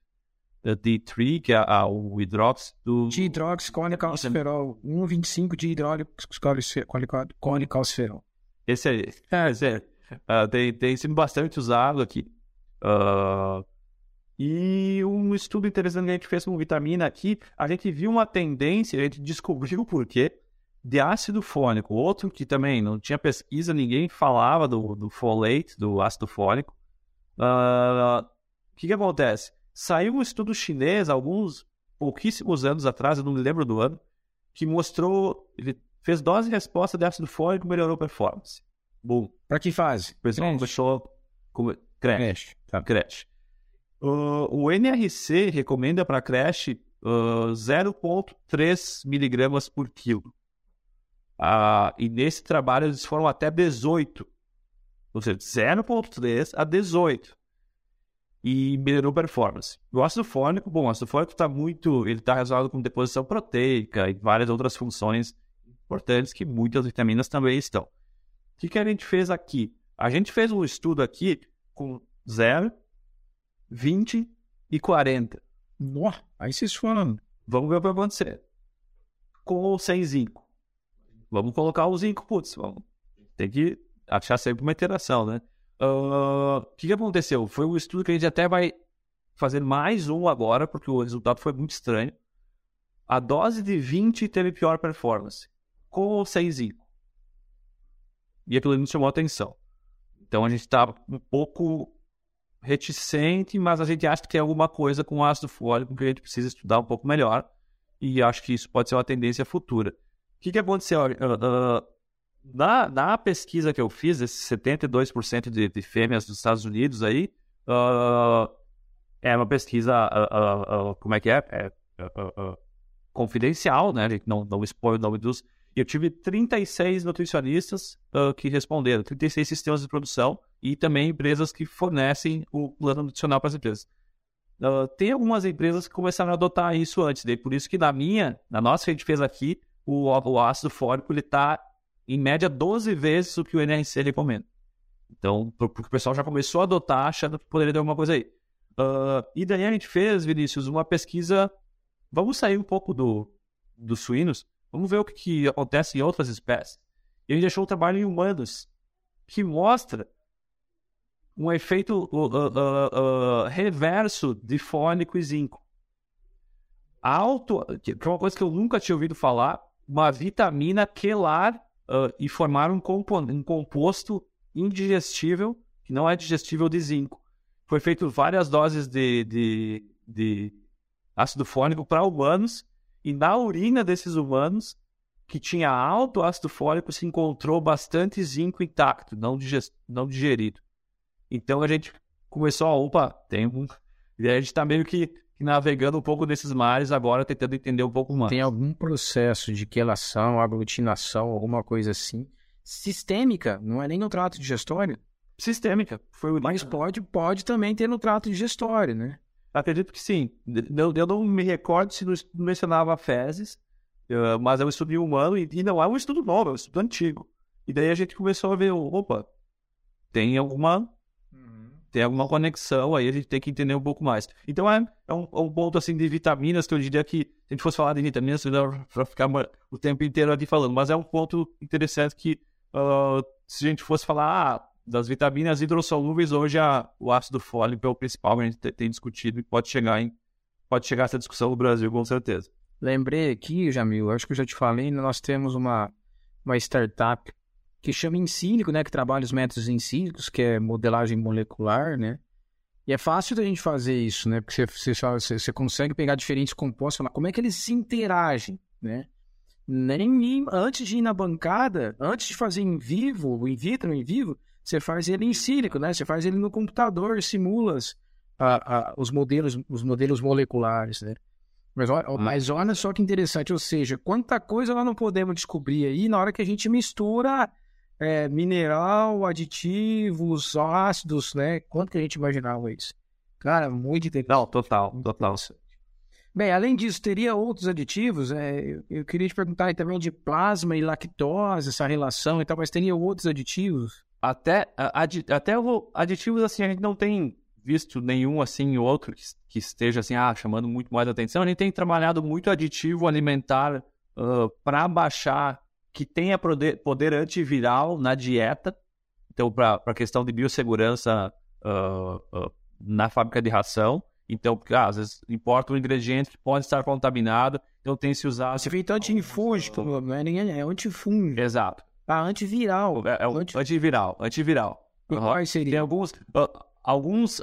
D3, que é a, o hidróxido... De hidroxicólicalciferol, 1,25 de hidroxicólicalciferol. Esse aí. É, esse é. Uh, tem, tem sido bastante usado aqui. Uh, e um estudo interessante que a gente fez com vitamina aqui, a gente viu uma tendência, a gente descobriu o porquê, de ácido fônico. Outro que também não tinha pesquisa, ninguém falava do, do folate, do ácido fônico. O uh, que, que acontece? Saiu um estudo chinês, alguns pouquíssimos anos atrás, eu não me lembro do ano, que mostrou, ele fez dose e resposta de ácido fólico e melhorou a performance. Bom. Para que fase? O pessoal começou com creche. Tá. creche. Uh, o NRC recomenda para creche uh, 0,3 miligramas por quilo. Uh, e nesse trabalho eles foram até 18. Ou seja, 0,3 a 18 e melhorou performance. O ácido fólico, bom, o ácido fólico está muito, ele está relacionado com deposição proteica e várias outras funções importantes que muitas vitaminas também estão. O que, que a gente fez aqui? A gente fez um estudo aqui com 0, 20 e 40. Nossa, aí vocês foram. Vamos ver o que vai acontecer. Com ou sem zinco. Vamos colocar o zinco, putz, vamos. Tem que achar sempre uma interação, né? O uh, que, que aconteceu? Foi um estudo que a gente até vai fazer mais um agora, porque o resultado foi muito estranho. A dose de 20 teve pior performance, com ou sem zinco. E aquilo nos chamou atenção. Então a gente está um pouco reticente, mas a gente acha que tem alguma coisa com ácido fólico que a gente precisa estudar um pouco melhor. E acho que isso pode ser uma tendência futura. O que, que aconteceu? Uh, na, na pesquisa que eu fiz, esses 72% de, de fêmeas dos Estados Unidos aí, uh, é uma pesquisa, uh, uh, como é que é? é confidencial, né? Não, não expõe o nome dos... Eu tive 36 nutricionistas que responderam, 36 sistemas de produção e também empresas que fornecem o plano nutricional para as empresas. Uh, tem algumas empresas que começaram a adotar isso antes, daí por isso que na minha, na nossa que a gente fez aqui, o, o ácido fólico ele está em média 12 vezes o que o NRC recomenda. Então, porque o pessoal já começou a adotar, achando que poderia ter alguma coisa aí. Uh, e daí a gente fez, Vinícius, uma pesquisa. Vamos sair um pouco do, dos suínos, vamos ver o que, que acontece em outras espécies. E a gente achou um trabalho em humanos que mostra um efeito uh, uh, reverso de fônico e zinco. Alto, que é uma coisa que eu nunca tinha ouvido falar, uma vitamina quelar uh, e formar um, compo um composto indigestível, que não é digestível de zinco. foi feito várias doses de, de, de ácido fólico para humanos e na urina desses humanos que tinha alto ácido fólico se encontrou bastante zinco intacto, não, não digerido. Então a gente começou a, opa, tem um... E a gente está meio que navegando um pouco nesses mares agora, tentando entender um pouco mais. Tem algum processo de quelação, aglutinação, alguma coisa assim, sistêmica, não é nem no trato digestório? Sistêmica. Foi o... Mas pode, pode também ter no trato digestório, né? Acredito que sim. Eu, eu não me recordo se não mencionava fezes, uh, mas é um estudo humano e, e, não é um estudo novo, é um estudo antigo. E daí a gente começou a ver, opa, tem alguma tem alguma conexão, aí a gente tem que entender um pouco mais. Então é, é, um, é um, ponto assim de vitaminas que eu diria que, se a gente fosse falar de vitaminas, para ficar o tempo inteiro aqui falando, mas é um ponto interessante que uh, se a gente fosse falar ah, das vitaminas hidrossolúveis, hoje a, o ácido fólico é o principal que a gente tem, discutido e pode chegar em pode chegar essa discussão no Brasil, com certeza. Lembrei aqui, Jamil, acho que eu já te falei, nós temos uma, uma startup que chama Insílico, né, que trabalha os métodos insílicos, que é modelagem molecular, né? E é fácil da gente fazer isso, né? Porque você, você, você consegue pegar diferentes compostos e falar como é que eles se interagem, né? Nem antes de ir na bancada, antes de fazer em vivo, in vitro, em vivo, você faz ele em sílico, né? Você faz ele no computador, simula a, a, os modelos, os modelos moleculares, né? Mas olha, hum. mas olha só que interessante, ou seja, quanta coisa nós não podemos descobrir aí na hora que a gente mistura é, mineral, aditivos, ácidos, né? Quanto que a gente imaginava isso? Cara, muito interessante. Não, total, total. Bem, além disso, teria outros aditivos? É, eu queria te perguntar também de plasma e lactose, essa relação e tal, mas teria outros aditivos? Até, adi, até aditivos, assim, a gente não tem visto nenhum, assim, outro que, que esteja, assim, ah, chamando muito mais atenção. A gente tem trabalhado muito aditivo alimentar uh, para baixar que tenha poder, poder antiviral na dieta. Então, para a questão de biossegurança uh, uh, na fábrica de ração. Então, porque ah, às vezes importa um ingrediente que pode estar contaminado, então tem que se usar. Esse feito antifúngico, é é antifúngico. Exato. Ah, antiviral. É, é Anti... antiviral, antiviral. Uhum. Quais seriam? Tem alguns, uh, alguns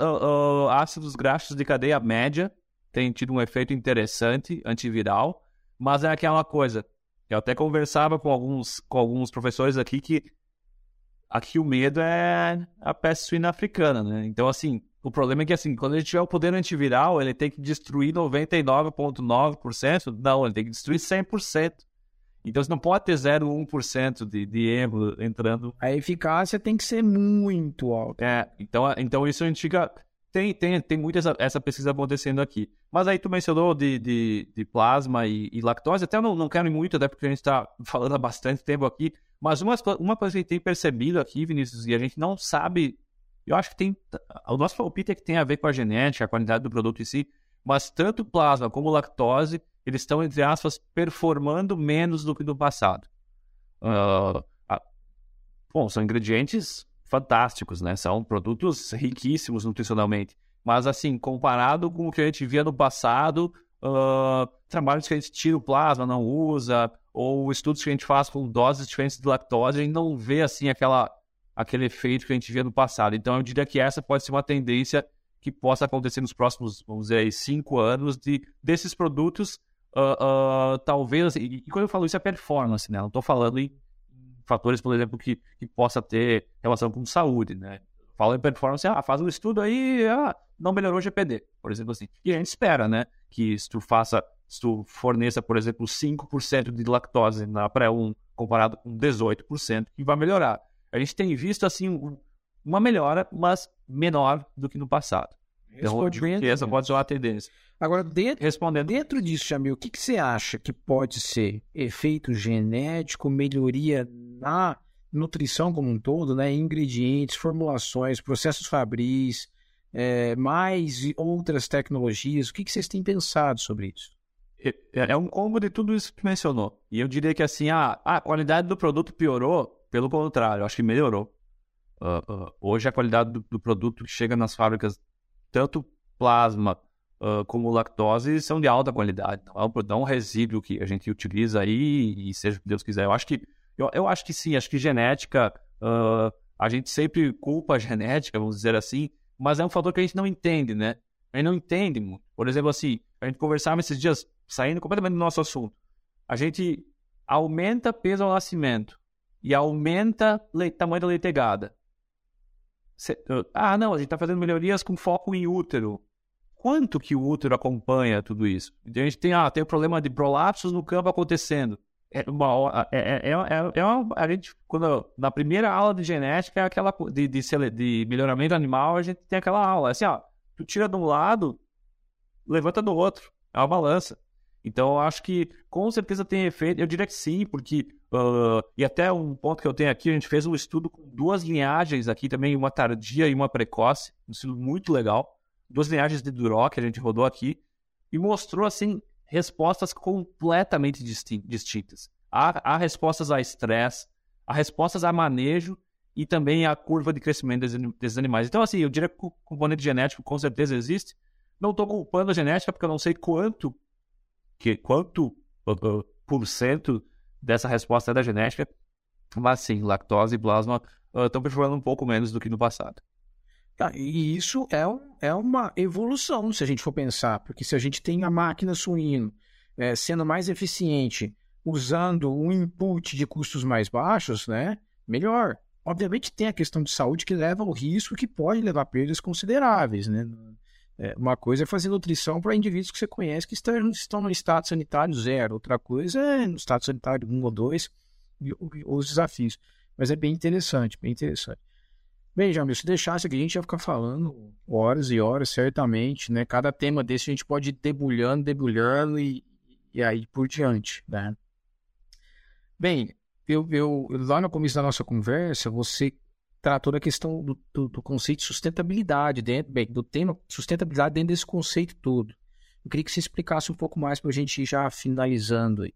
ácidos graxos de cadeia média têm tido um efeito interessante antiviral, mas é aquela coisa, eu até conversava com alguns, com alguns professores aqui que aqui o medo é a peste suína africana, né? Então, assim, o problema é que, assim, quando ele tiver o poder antiviral, ele tem que destruir 99,9%. Não, ele tem que destruir 100%. Então, você não pode ter 0,1% de, de erro entrando. A eficácia tem que ser muito alta. É, então, então isso a gente fica tem, tem, tem muita essa, essa, pesquisa acontecendo aqui. Mas aí tu mencionou de, de, de plasma e, e, lactose, até eu não, não quero ir muito, até porque a gente está falando há bastante tempo aqui, mas uma, uma coisa que a gente tem percebido aqui, Vinícius, e a gente não sabe, eu acho que tem, o nosso palpite é que tem a ver com a genética, a qualidade do produto em si, mas tanto plasma como lactose, eles estão, entre aspas, performando menos do que no passado. Uh, bom, são ingredientes fantásticos, né? São produtos riquíssimos nutricionalmente. Mas, assim, comparado com o que a gente via no passado, uh, trabalhos que a gente tira o plasma, não usa, ou estudos que a gente faz com doses diferentes de lactose, a gente não vê, assim, aquela, aquele efeito que a gente via no passado. Então, eu diria que essa pode ser uma tendência que possa acontecer nos próximos, vamos dizer cinco anos, de, desses produtos, uh, uh, talvez, e, e, quando eu falo isso é performance, né? Não estou falando em fatores, por exemplo, que, que possa ter relação com saúde, né? Fala em performance, ah, faz um estudo aí, ah, não melhorou o GPD, por exemplo assim. E a gente espera, né, que se tu faça, se tu forneça, por exemplo, 5% de lactose na pré-1 comparado com 18%, que vai melhorar. A gente tem visto, assim, uma melhora, mas menor do que no passado. Então, que essa pode ser uma tendência. Agora, dentro, Respondendo. dentro disso, Jamil, o que, que você acha que pode ser efeito genético, melhoria na nutrição como um todo, né? Ingredientes, formulações, processos fabris, é, mais outras tecnologias. O que, que vocês têm pensado sobre isso? É, é, é um combo de tudo isso que mencionou. E eu diria que assim, a, a qualidade do produto piorou, pelo contrário, acho que melhorou. Uh, uh, hoje a qualidade do, do, produto que chega nas fábricas, tanto plasma uh, como lactose, são de alta qualidade. Não é, um, não é um resíduo que a gente utiliza aí e seja o que Deus quiser. Eu acho que eu, eu acho que sim, acho que genética, uh, a gente sempre culpa a genética, vamos dizer assim, mas é um fator que a gente não entende, né? A gente não entende muito. Por exemplo, assim, a gente conversava esses dias, saindo completamente do nosso assunto. A gente aumenta peso ao nascimento e aumenta o tamanho da leitegada. Ah, não, a gente está fazendo melhorias com foco em útero. Quanto que o útero acompanha tudo isso? Então, a gente tem, ah, tem o problema de prolapsos no campo acontecendo. É uma, é, é, é, é, é uma, a gente, quando, na primeira aula de genética, é aquela de, de, de melhoramento animal, a gente tem aquela aula. Assim, ó, tu tira de um lado, levanta do outro. É uma balança. Então, eu acho que com certeza tem efeito. Eu diria que sim, porque. Uh, e até um ponto que eu tenho aqui, a gente fez um estudo com duas linhagens aqui também, uma tardia e uma precoce. Um estudo muito legal. Duas linhagens de Duroc que a gente rodou aqui. E mostrou, assim, respostas completamente distintas. Há, há respostas a estresse, há respostas a manejo e também a curva de crescimento desses animais. Então, assim, eu diria que o componente genético com certeza existe. Não estou culpando a genética porque eu não sei quanto, que, quanto por cento dessa resposta é da genética, mas sim, lactose e plasma estão uh, performando um pouco menos do que no passado. Tá, e isso é, é uma evolução, se a gente for pensar, porque se a gente tem a máquina suíno é, sendo mais eficiente, usando um input de custos mais baixos, né, melhor. Obviamente tem a questão de saúde que leva ao risco que pode levar perdas consideráveis, né? É, uma coisa é fazer nutrição para indivíduos que você conhece que estão, estão no estado sanitário zero, outra coisa é no estado sanitário um ou dois, os desafios. Mas é bem interessante, bem interessante. Bem, Jamil, se deixasse aqui, a gente ia ficar falando horas e horas, certamente, né? Cada tema desse a gente pode ir debulhando, debulhando e, e aí por diante, né? Bem, eu, eu, lá no começo da nossa conversa, você tratou da questão do, do, do, conceito de sustentabilidade dentro, bem, do tema sustentabilidade dentro desse conceito todo. Eu queria que você explicasse um pouco mais para a gente ir já finalizando aí.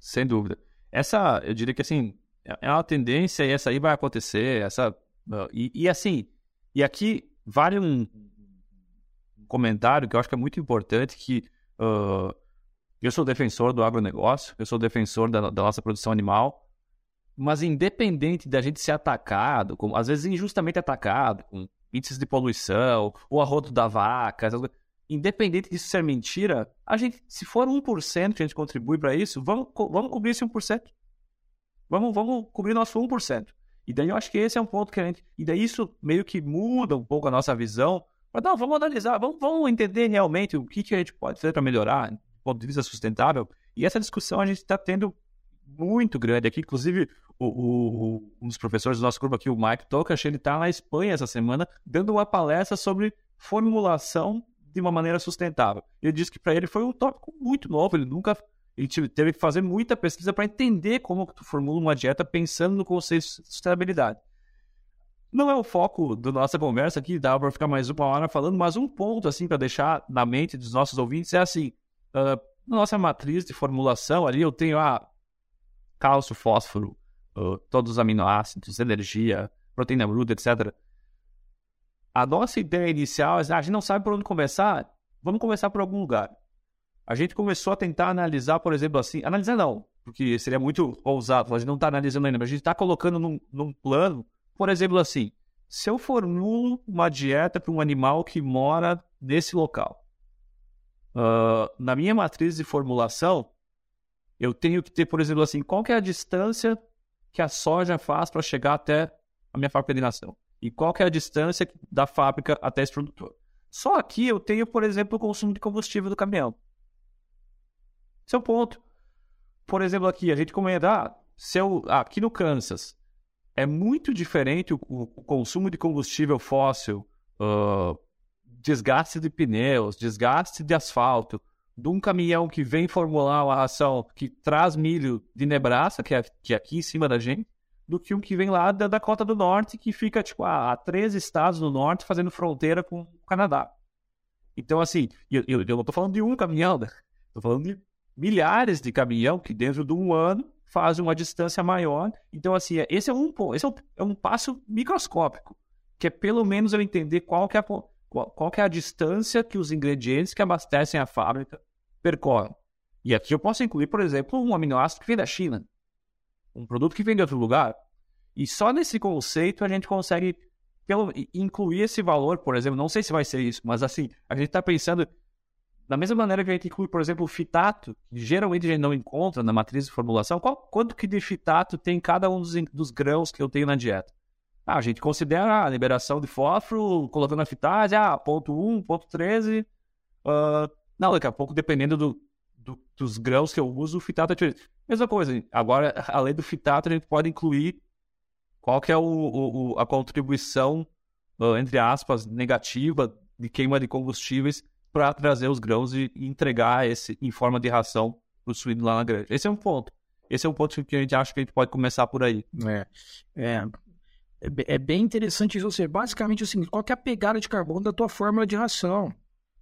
Sem dúvida. Essa, eu diria que assim, é uma tendência e essa aí vai acontecer, essa e, e assim, e aqui vale um comentário que eu acho que é muito importante que uh, eu sou defensor do agronegócio, eu sou defensor da, da, nossa produção animal, mas independente da gente ser atacado, com, às vezes injustamente atacado, com índices de poluição, o arroto da vaca, independente disso ser mentira, a gente, se for 1% que a gente contribui para isso, vamos, vamos cobrir esse 1%. Vamos, vamos cobrir nosso 1%. E daí eu acho que esse é um ponto que a gente. E daí isso meio que muda um pouco a nossa visão. Mas não, vamos analisar, vamos, vamos entender realmente o que, que a gente pode fazer para melhorar do ponto de vista sustentável. E essa discussão a gente está tendo muito grande aqui. Inclusive, o, o, um dos professores do nosso grupo aqui, o Mike Tokash, ele está na Espanha essa semana dando uma palestra sobre formulação de uma maneira sustentável. Ele disse que para ele foi um tópico muito novo, ele nunca ele teve que fazer muita pesquisa para entender como tu formula uma dieta pensando no conceito de sustentabilidade. Não é o foco da nossa conversa aqui, dá para ficar mais uma hora falando, mas um ponto assim para deixar na mente dos nossos ouvintes é assim: uh, nossa matriz de formulação ali eu tenho a ah, cálcio, fósforo, uh, todos os aminoácidos, energia, proteína bruta, etc. A nossa ideia inicial é: ah, a gente não sabe por onde começar, vamos começar por algum lugar a gente começou a tentar analisar, por exemplo, assim, analisar não, porque seria muito ousado, a gente não está analisando ainda, mas a gente está colocando num, num, plano, por exemplo, assim, se eu formulo uma dieta para um animal que mora nesse local, uh, na minha matriz de formulação, eu tenho que ter, por exemplo, assim, qual é a distância que a soja faz para chegar até a minha fábrica de nação? E qual é a distância da fábrica até esse produtor? Só aqui eu tenho, por exemplo, o consumo de combustível do caminhão. Esse é o ponto. Por exemplo, aqui, a gente comenta, ah, se eu, aqui no Kansas, é muito diferente o, o consumo de combustível fóssil, uh, desgaste de pneus, desgaste de asfalto, de um caminhão que vem formular uma ração que traz milho de Nebraska, que é, que é aqui em cima da gente, do que um que vem lá da Dakota do Norte, que fica tipo, a, a três estados do norte fazendo fronteira com o Canadá. Então, assim, eu, eu, eu não estou falando de um caminhão, né? Estou falando de milhares de caminhão que dentro de um ano fazem uma distância maior. Então, assim, é, esse é um, esse é um, é um passo microscópico, que é pelo menos eu entender qual que é a, qual, qual é a distância que os ingredientes que abastecem a fábrica percorrem. E aqui eu posso incluir, por exemplo, um aminoácido que vem da China, um produto que vem de outro lugar. E só nesse conceito a gente consegue pelo, incluir esse valor, por exemplo, não sei se vai ser isso, mas assim, a gente está pensando da mesma maneira que a gente inclui, por exemplo, o fitato, que geralmente a gente não encontra na matriz de formulação, qual, quanto que de fitato tem cada um dos, dos grãos que eu tenho na dieta? Ah, a gente considera a liberação de fósforo, colocando a fitase, ah, ponto 1, ponto 13. Uh, não, daqui a pouco, dependendo do, do, dos grãos que eu uso, o fitato é diferente. Mesma coisa, agora, além do fitato, a gente pode incluir qual que é o, o, a contribuição, uh, entre aspas, negativa de queima de combustíveis para trazer os grãos e entregar esse em forma de ração para o suíno lá na granja. Esse é um ponto. Esse é um ponto que a gente acha que a gente pode começar por aí. É, é, é bem interessante isso. Você, basicamente, assim, qual é a pegada de carbono da tua fórmula de ração,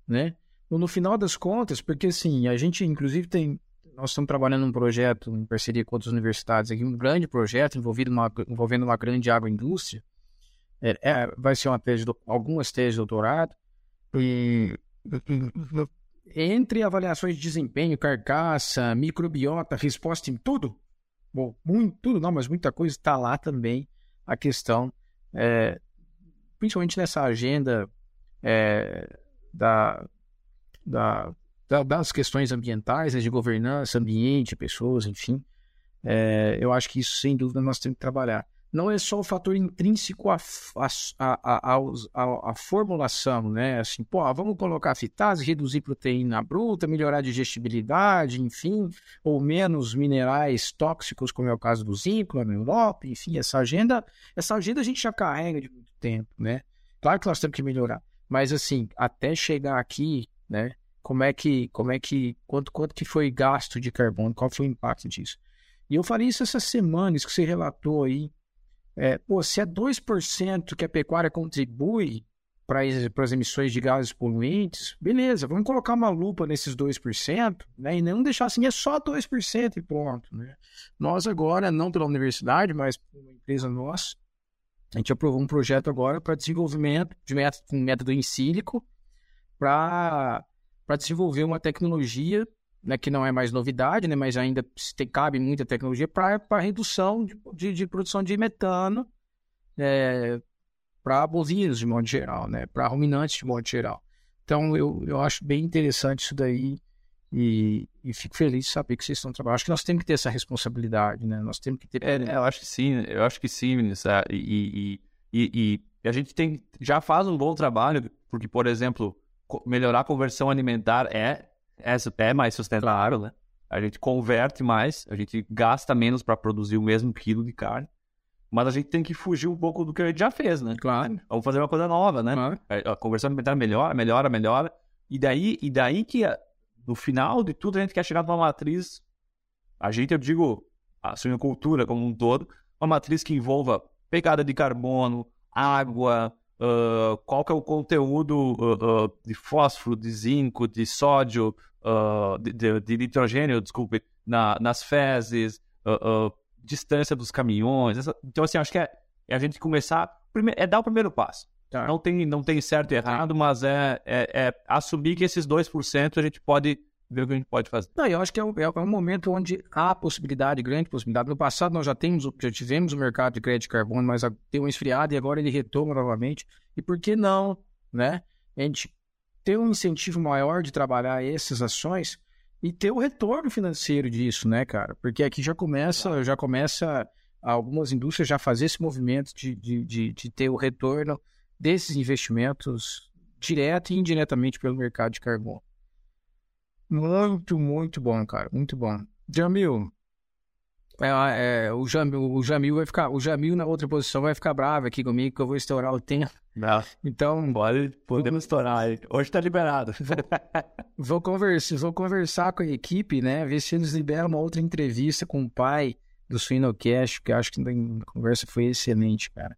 né? No final das contas, porque assim, a gente inclusive tem nós estamos trabalhando num projeto em parceria com outras universidades aqui, um grande projeto envolvido envolvendo uma grande agroindústria. É, é, vai ser uma tese, algumas teses de doutorado. E, entre avaliações de desempenho, carcaça, microbiota, resposta em tudo, bom, muito, tudo não, mas muita coisa está lá também a questão, é, principalmente nessa agenda é, da, da das questões ambientais, né, de governança, ambiente, pessoas, enfim. É, eu acho que isso, sem dúvida, nós temos que trabalhar. Não é só o fator intrínseco à, à, à, à formulação, né? Assim, pô, vamos colocar fitase, reduzir proteína bruta, melhorar a digestibilidade, enfim, ou menos minerais tóxicos, como é o caso do zinco na Europa, enfim, essa agenda, essa agenda a gente já carrega de muito tempo, né? Claro que nós temos que melhorar, mas assim, até chegar aqui, né? como é que, como é que, quanto, quanto que foi gasto de carbono, qual foi o impacto disso. E eu falei isso essa semana, isso que você relatou aí. É, pô, se é 2% que a pecuária contribui para as emissões de gases poluentes, beleza, vamos colocar uma lupa nesses 2%, né, e não deixar assim, é só 2% e pronto. Né? Nós agora, não pela universidade, mas por uma empresa nossa, a gente aprovou um projeto agora para desenvolvimento de método, método em sílico para para desenvolver uma tecnologia né, que não é mais novidade, né, mas ainda tem, cabe muita tecnologia para redução de, de, de, produção de metano é, para bovinos de modo geral, né, para ruminantes de modo geral. Então eu, eu acho bem interessante isso daí e, e fico feliz de saber que vocês estão trabalhando. Acho que nós temos que ter essa responsabilidade, né? Nós temos que ter. É, eu acho que sim, eu acho que sim, Vinícius. E, e, e, e a gente tem já faz um bom trabalho, porque, por exemplo, melhorar a conversão alimentar é, é, é mais sustentável, né? A gente converte mais, a gente gasta menos para produzir o mesmo quilo de carne. Mas a gente tem que fugir um pouco do que a gente já fez, né? Claro. Vamos fazer uma coisa nova, né? Claro. A conversão alimentar melhora, melhora, melhora. E daí, e daí que no final de tudo a gente quer chegar numa matriz, a gente, eu digo, a suinocultura como um todo, uma matriz que envolva pegada de carbono, água, uh, qual que é o conteúdo uh, uh, de fósforo, de zinco, de sódio, de, de, de, nitrogênio, desculpe, na, nas fezes, distância dos caminhões. Essa... Então, assim, acho que é, é, a gente começar, é dar o primeiro passo. Tá. Não, tem, não tem certo e errado, mas é, é, é assumir que esses 2% a gente pode ver o que a gente pode fazer. Não, eu acho que é um, é um momento onde há possibilidade, grande possibilidade. No passado nós já temos, já tivemos o mercado de crédito de carbono, mas deu uma esfriada e agora ele retoma novamente. E por que não, né? A gente ter um incentivo maior de trabalhar essas ações e ter o retorno financeiro disso, né, cara? Porque aqui já começa, já começa algumas indústrias já fazer esse movimento de, de, de, de ter o retorno desses investimentos direto e indiretamente pelo mercado de carbono. Muito, muito bom, cara. Muito bom. Jamil. É, é, o, Jamil o Jamil vai ficar. O Jamil na outra posição vai ficar bravo aqui comigo, que eu vou estourar o tempo. Não. Então. Pode, podemos estourar. Hoje tá liberado. Vou, conversar, vou conversar com a equipe, né? Ver se eles liberam uma outra entrevista com o pai do Suinocast, que acho que a conversa foi excelente, cara.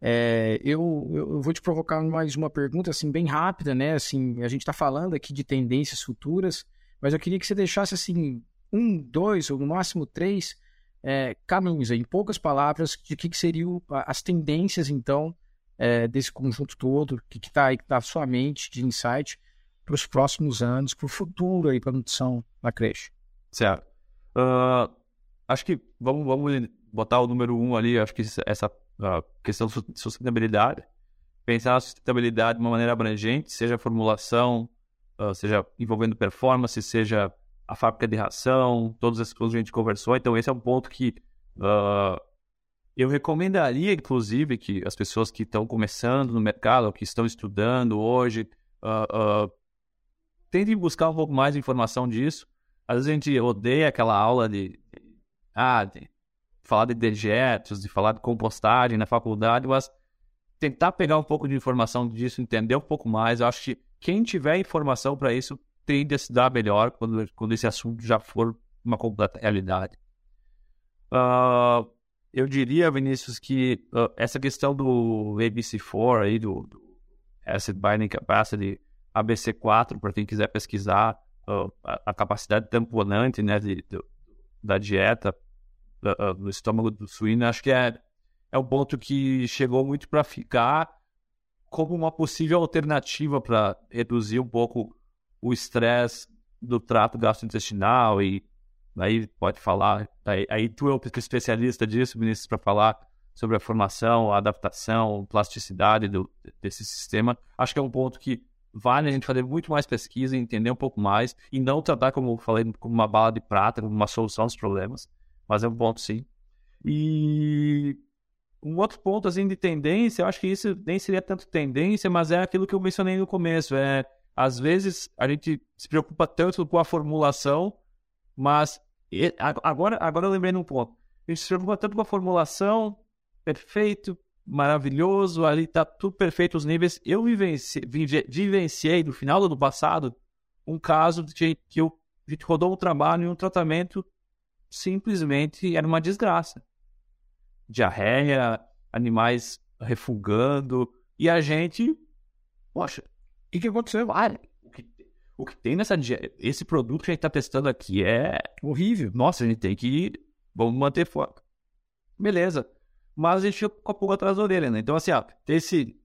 É, eu, eu vou te provocar mais uma pergunta, assim, bem rápida, né? Assim, a gente está falando aqui de tendências futuras, mas eu queria que você deixasse, assim, um, dois ou no máximo três é, caminhos, em poucas palavras, de que, que seriam as tendências, então, é, desse conjunto todo, que está aí, que está sua mente de insight para os próximos anos, para o futuro aí, para a nutrição na creche. Certo. Uh, acho que vamos, vamos botar o número um ali, acho que essa a questão de sustentabilidade. pensar na sustentabilidade de uma maneira abrangente, seja formulação, uh, seja envolvendo performance, seja a fábrica de ração, todos esses pontos que a gente conversou. Então, esse é um ponto que uh, eu recomendaria, inclusive, que as pessoas que estão começando no mercado, ou que estão estudando hoje, uh, uh, tentem buscar um pouco mais de informação disso. Às vezes a gente odeia aquela aula de, ah, de falar de dejetos, de falar de compostagem na faculdade, mas tentar pegar um pouco de informação disso, entender um pouco mais. Eu acho que quem tiver informação para isso tende a se dar melhor quando, quando esse assunto já for uma completa realidade. Uh, eu diria, Vinícius, que uh, essa questão do ABC4 aí, do, do Acid Binding Capacity, ABC4, para quem quiser pesquisar uh, a, a, capacidade tamponante né, de, de, da dieta no estômago do suíno, acho que é é um ponto que chegou muito para ficar como uma possível alternativa para reduzir um pouco o estresse do trato gastrointestinal e aí pode falar, aí, aí tu é o especialista disso, Vinícius, para falar sobre a formação, a adaptação, plasticidade do, desse sistema. Acho que é um ponto que vale a gente fazer muito mais pesquisa, entender um pouco mais e não tratar, como eu falei, como uma bala de prata, como uma solução dos problemas, mas é um ponto sim. E um outro ponto assim de tendência, eu acho que isso nem seria tanto tendência, mas é aquilo que eu mencionei no começo. É às vezes a gente se preocupa tanto com a formulação, mas agora, agora eu lembrei num ponto. A gente se preocupa tanto com a formulação, perfeito, maravilhoso, ali tá tudo perfeito os níveis. Eu vivenciei, vivenciei no final do ano passado um caso de que eu, a gente rodou um trabalho e um tratamento simplesmente era uma desgraça diarreia, animais refugando, e a gente, poxa, o que, que aconteceu? Ah, o que, tem nessa esse produto que a gente está testando aqui é horrível. Nossa, a gente tem que vamos manter foco. Beleza. Mas a gente fica com a pulga atrás da orelha, né? Então, assim, ó, ter, esse,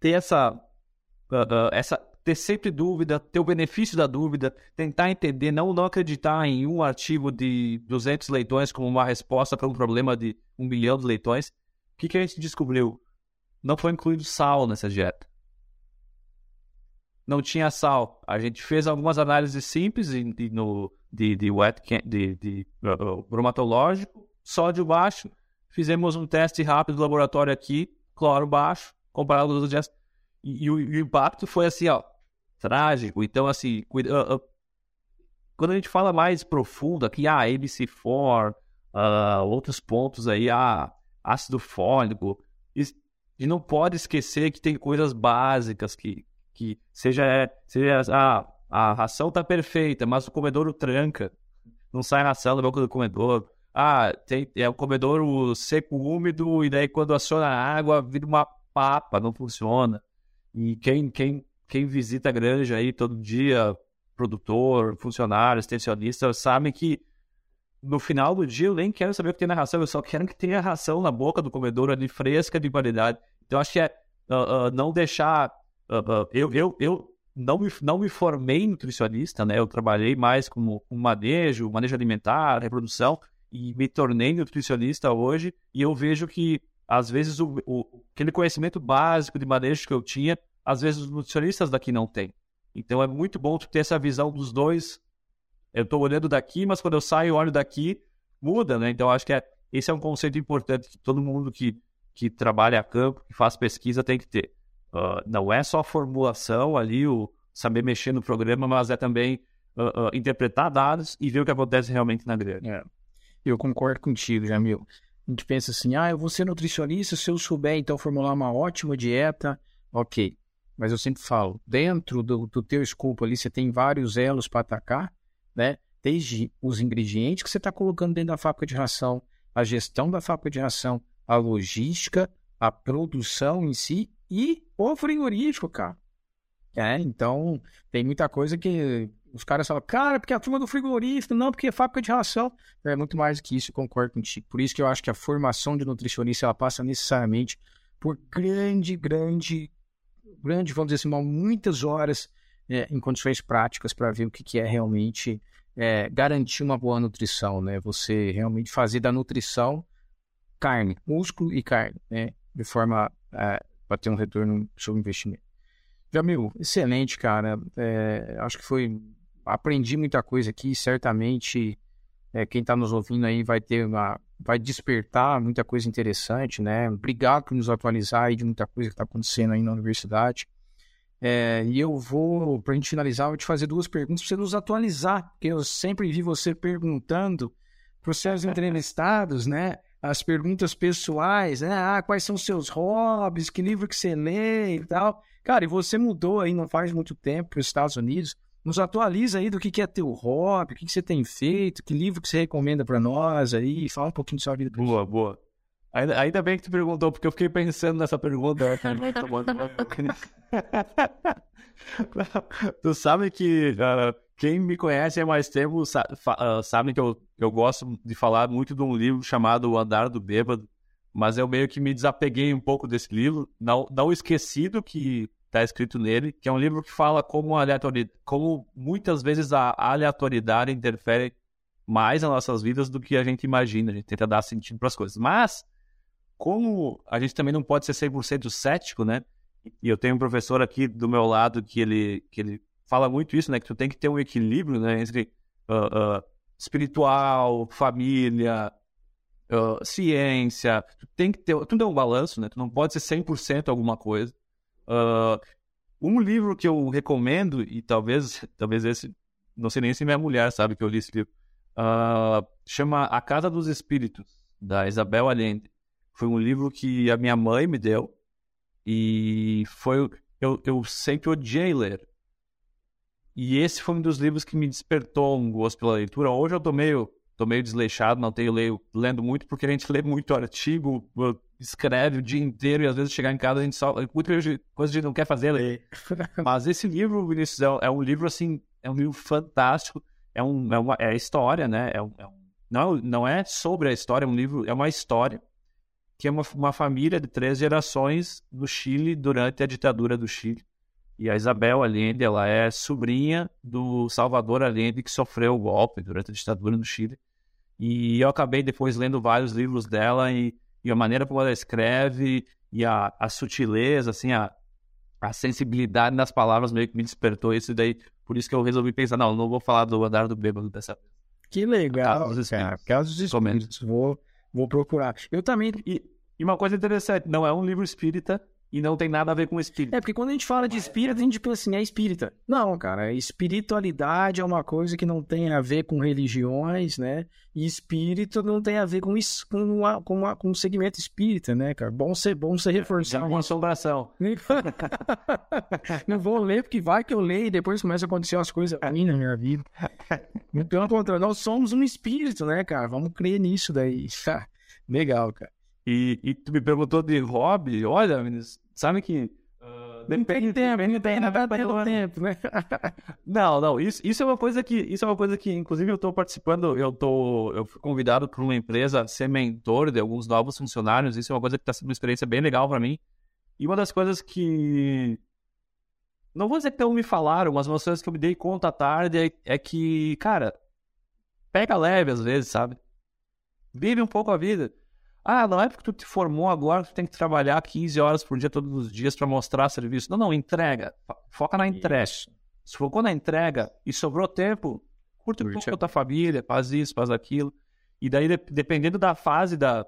ter essa, uh, uh, essa ter sempre dúvida, ter o benefício da dúvida, tentar entender, não, não acreditar em um artigo de 200 leitões como uma resposta para um problema de um bilhão de leitões. O que, que a gente descobriu? Não foi incluído sal nessa dieta. Não tinha sal. A gente fez algumas análises simples de, de no, de, de wet de, de uh, bromatológico, sódio baixo. Fizemos um teste rápido do laboratório aqui, cloro baixo, comparado com os dias. E, e, o, e, o, impacto foi assim, ó, trágico. Então, assim, uh, uh, quando a gente fala mais profundo aqui, ah, ABC4, uh, outros pontos aí, ah, ácido fólico, e não pode esquecer que tem coisas básicas que, que seja, seja ah, a ração tá perfeita, mas o comedouro tranca, não sai ração da boca do comedor. Ah, tem, é o comedouro seco, úmido, e daí quando aciona a água, vira uma papa, não funciona. E quem, quem quem visita a granja aí todo dia, produtor, funcionário, extensionista, sabem que no final do dia eu nem quero saber o que tem na ração, eu só quero que tenha ração na boca do comedor ali fresca de qualidade. Então acho que é uh, uh, não deixar. Eu, eu, eu não me, não me formei nutricionista, né? Eu trabalhei mais como um manejo, manejo alimentar, reprodução, e me tornei nutricionista hoje. E eu vejo que, às vezes, o, o, aquele conhecimento básico de manejo que eu tinha às vezes os nutricionistas daqui não têm. Então é muito bom ter essa visão dos dois. Eu estou olhando daqui, mas quando eu saio e olho daqui, muda, né? Então acho que é, esse é um conceito importante que todo mundo que, que trabalha a campo, que faz pesquisa, tem que ter. Uh, não é só a formulação ali, o saber mexer no programa, mas é também uh, uh, interpretar dados e ver o que acontece realmente na grande. É. Eu concordo contigo, Jamil. A gente pensa assim, ah, eu vou ser nutricionista se eu souber então formular uma ótima dieta. Ok, mas eu sempre falo, dentro do, do teu escopo ali, você tem vários elos para atacar, né? Desde os ingredientes que você está colocando dentro da fábrica de ração, a gestão da fábrica de ração, a logística, a produção em si e o frigorífico, cara. É, então tem muita coisa que os caras falam, cara, porque a turma do frigorífico, não, porque é fábrica de ração. É muito mais que isso, concordo contigo. Por isso que eu acho que a formação de nutricionista ela passa necessariamente por grande, grande grande, vamos dizer assim, muitas horas é, em condições práticas para ver o que, que é realmente é, garantir uma boa nutrição, né? Você realmente fazer da nutrição carne, músculo e carne, né? De forma é, para ter um retorno sobre o investimento. Jamil, excelente, cara. É, acho que foi. Aprendi muita coisa aqui, certamente é, quem está nos ouvindo aí vai ter uma. vai despertar muita coisa interessante, né? Obrigado por nos atualizar aí de muita coisa que está acontecendo aí na universidade. É, e eu vou, para a gente finalizar, vou te fazer duas perguntas para você nos atualizar, porque eu sempre vi você perguntando para os seus entrevistados, né? As perguntas pessoais, né? Ah, quais são os seus hobbies, que livro que você lê e tal. Cara, e você mudou aí não faz muito tempo para os Estados Unidos. Nos atualiza aí do que, é teu hobby, o que, que você tem feito, que livro que você recomenda para nós aí, fala um pouquinho da sua vida. Boa, boa. Ainda, ainda bem que tu perguntou, porque eu fiquei pensando nessa pergunta. tu sabe que uh, quem me conhece há mais tempo uh, sabe que eu, eu gosto de falar muito de um livro chamado O Andar do Bêbado, mas eu meio que me desapeguei um pouco desse livro. Não, não esqueci do que está escrito nele, que é um livro que fala como, aleatoriedade, como muitas vezes a aleatoriedade interfere mais nas nossas vidas do que a gente imagina. A gente tenta dar sentido para as coisas. Mas como a gente também não pode ser 100% cético, né? E eu tenho um professor aqui do meu lado que ele, que ele fala muito isso, né? Que tu tem que ter um equilíbrio, né? Entre uh, uh, espiritual, família, uh, ciência. Tu tem que ter... Tudo é um balanço, né? Tu não pode ser 100% alguma coisa. um livro que eu recomendo, e talvez, talvez esse... Não sei nem se minha mulher sabe que eu li esse livro. chama A Casa dos Espíritos, da Isabel Allende. Foi um livro que a minha mãe me deu e foi eu, eu sempre odiei ler. E esse foi um dos livros que me despertou um gosto pela leitura. Hoje eu tô meio, tô meio desleixado, não tenho leio, lendo muito, porque a gente lê muito artigo, escreve o dia inteiro e às vezes chegar em casa a gente só. Muita coisa a gente não quer fazer ler. Mas esse livro, Vinícius, é, é, um livro assim, é um livro fantástico. É, um, é, uma, é história, né? É um, é um, não, não é sobre a história, é um livro, é uma história que é uma, uma família de três gerações no Chile durante a ditadura do Chile. E a Isabel Allende, ela é sobrinha do Salvador Allende, que sofreu o golpe durante a ditadura no Chile. E eu acabei depois lendo vários livros dela e, e a maneira como ela escreve e a, a sutileza, assim, a, a sensibilidade nas palavras meio que me despertou isso. E daí, por isso que eu resolvi pensar, não, não vou falar do Andar do Bêbado dessa vez. Que legal, cara. Casos espíritos. Vou, Vou procurar. Eu também. E, e uma coisa interessante, não é um livro espírita, e não tem nada a ver com espírito. É, porque quando a gente fala de espírita, a gente pensa assim, é espírita. Não, cara, espiritualidade é uma coisa que não tem a ver com religiões, né? E espírito não tem a ver com isso, com, uma, com, uma, com um segmento espírita, né, cara? Bom ser, bom ser reforçado. É uma assombração. não vou ler, porque vai que eu leio e depois começa a acontecer umas coisas ruins na minha vida. Pelo contrário, nós somos um espírito, né, cara? Vamos crer nisso daí. Legal, cara. E, e tu me perguntou de hobby, olha, meninos, sabe que Uh, depende, tempo, depende, depende, depende tempo, né? não, não, isso, isso é uma coisa que, isso é uma coisa que, inclusive, eu estou participando, eu tô, eu fui convidado por uma empresa a ser mentor de alguns novos funcionários, isso é uma coisa que está sendo uma experiência bem legal para mim. E uma das coisas que, não vou dizer que não me falaram, mas uma das coisas que eu me dei conta à tarde é, é que, cara, pega leve às vezes, sabe? Vive um pouco a vida. Ah, não é porque tu te formou agora que tu tem que trabalhar 15 horas por dia todos os dias para mostrar serviço. Não, não, entrega. Foca na entrega. Isso. Se focou na entrega e sobrou tempo, curte um pouco com a tua família, faz isso, faz aquilo. E daí, dependendo da fase da,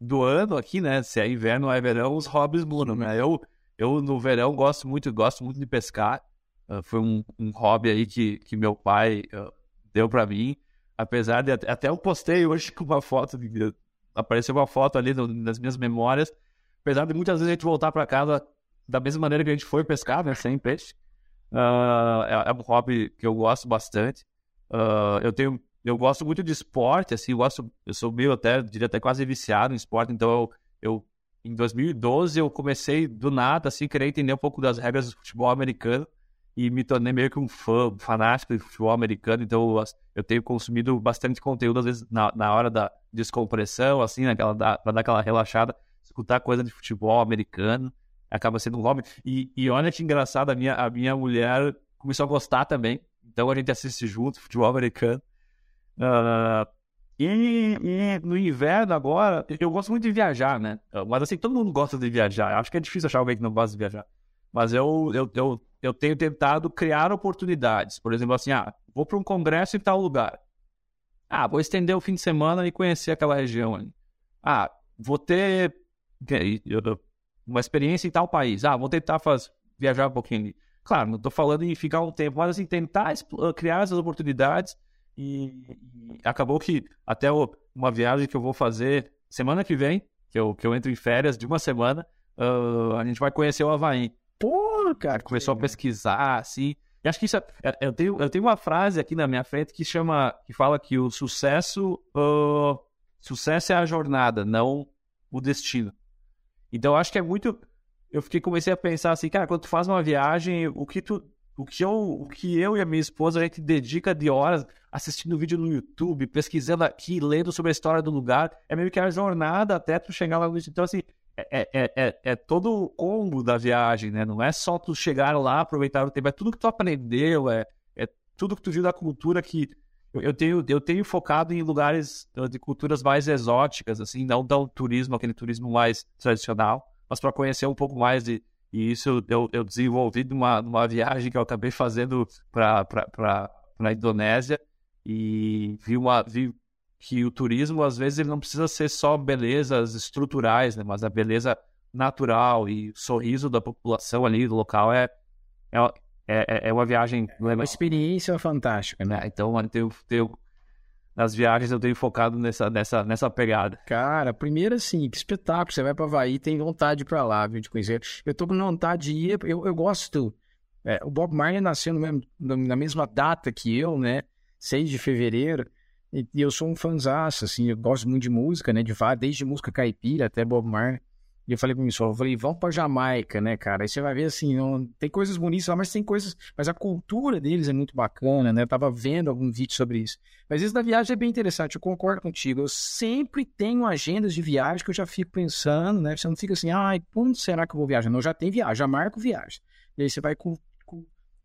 do ano aqui, né? Se é inverno ou é verão, os hobbies mudam, né? Eu, eu no verão gosto muito, gosto muito de pescar. Uh, foi um, um, hobby aí que, que meu pai uh, deu para mim. Apesar de até eu postei hoje com uma foto de, apareceu uma foto ali no, nas minhas memórias. Apesar de muitas vezes a gente voltar para casa da mesma maneira que a gente foi pescar, né? Sem peixe. Uh, é, é, um hobby que eu gosto bastante. Uh, eu tenho, eu gosto muito de esporte, assim, eu gosto, eu sou meio até, diria até quase viciado em esporte, então eu, eu em 2012 eu comecei do nada, assim, querer entender um pouco das regras do futebol americano e me tornei meio que um fã, fanático de futebol americano, então eu, eu tenho consumido bastante conteúdo, às vezes na, na hora da descompressão, assim, naquela, da, pra dar aquela relaxada, escutar coisa de futebol americano, acaba sendo um hobby. E, e olha que engraçado, a minha, a minha mulher começou a gostar também, então a gente assiste junto futebol americano. Uh, E, e, no inverno agora, eu gosto muito de viajar, né? Mas assim, todo mundo gosta de viajar. Acho que é difícil achar alguém que não gosta de viajar. Mas eu, eu, eu, eu tenho tentado criar oportunidades. Por exemplo, assim, ah, vou para um congresso em tal lugar. Ah, vou estender o fim de semana e conhecer aquela região ali. Ah, vou ter uma experiência em tal país. Ah, vou tentar fazer, viajar um pouquinho ali. Claro, não estou falando em ficar um tempo, mas assim, tentar criar essas oportunidades. E, e acabou que até uma viagem que eu vou fazer semana que vem, que eu, que eu entro em férias de uma semana, uh, a gente vai conhecer o Havaí. Cara. Começou a pesquisar, assim. E acho que isso é, é, eu, tenho, eu tenho uma frase aqui na minha frente que chama, que fala que o sucesso, uh, sucesso é a jornada, não o destino. Então acho que é muito. Eu fiquei comecei a pensar assim, cara, quando tu faz uma viagem, o que tu, o que eu, o que eu e a minha esposa a gente dedica de horas assistindo vídeo no YouTube, pesquisando aqui, lendo sobre a história do lugar, é meio que a jornada até tu chegar lá no Então assim, é, é, é, é, todo o combo da viagem, né? Não é só tu chegar lá, aproveitar o tempo, é tudo que tu aprendeu, é, é tudo que tu viu da cultura que eu, eu, tenho, eu tenho focado em lugares de culturas mais exóticas, assim, não tão turismo, aquele turismo mais tradicional, mas para conhecer um pouco mais de. E isso eu, eu desenvolvi numa, numa viagem que eu acabei fazendo para a Indonésia e vi, uma, vi que o turismo, às vezes, ele não precisa ser só belezas estruturais, né? Mas a beleza natural e sorriso da população ali do local é, é, é, é uma viagem... É uma experiência fantástica, né? É, então, eu tenho, tenho, nas viagens eu tenho focado nessa, nessa, nessa pegada. Cara, primeiro assim, que espetáculo. Você vai para Havaí, tem vontade pra lá, viu, de conhecer. Eu tô com vontade de ir, eu, eu gosto... É, o Bob Marley nasceu mesmo, na mesma data que eu, né? 6 de fevereiro. E, e eu sou um fãzaço, assim, eu gosto muito de música, né? De desde música caipira até Bob Marley. E eu falei pra mim só, eu falei, vamos pra Jamaica, né, cara? Aí você vai ver assim, não, tem coisas bonitas lá, mas tem coisas. Mas a cultura deles é muito bacana, né? Eu tava vendo algum vídeo sobre isso. Mas isso da viagem é bem interessante, eu concordo contigo. Eu sempre tenho agendas de viagem que eu já fico pensando, né? Você não fica assim, ai, quando será que eu vou viajar? Não, já tem viagem, já marco viagem. E aí você vai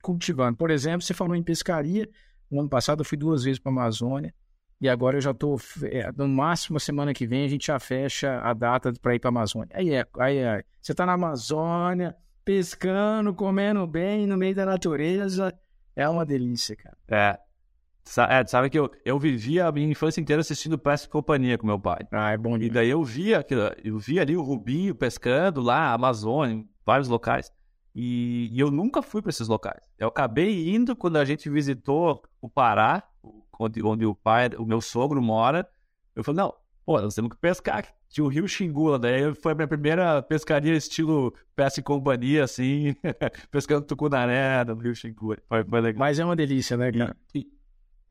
cultivando. Por exemplo, você falou em pescaria. No ano passado eu fui duas vezes para a Amazônia. E agora eu já estou, é, no máximo, semana que vem, a gente já fecha a data para ir para a Amazônia. Aí é, aí é, você está na Amazônia, pescando, comendo bem, no meio da natureza. É uma delícia, cara. É. É, sabe que eu, eu vivia a minha infância inteira assistindo Pesca e Companhia com meu pai. Ah, é bom demais. E daí eu via, eu via ali o Rubinho pescando lá, Amazônia, em vários locais. E, e eu nunca fui para esses locais. Eu acabei indo quando a gente visitou o Pará, onde, onde o pai, o meu sogro mora. Eu falei, não, pô, nós temos que pescar. Tinha o Rio Xingula, daí foi a minha primeira pescaria estilo pesca e companhia, assim, pescando tucunaré no Rio Xingula. Foi, foi legal. Mas é uma delícia, né, cara? E,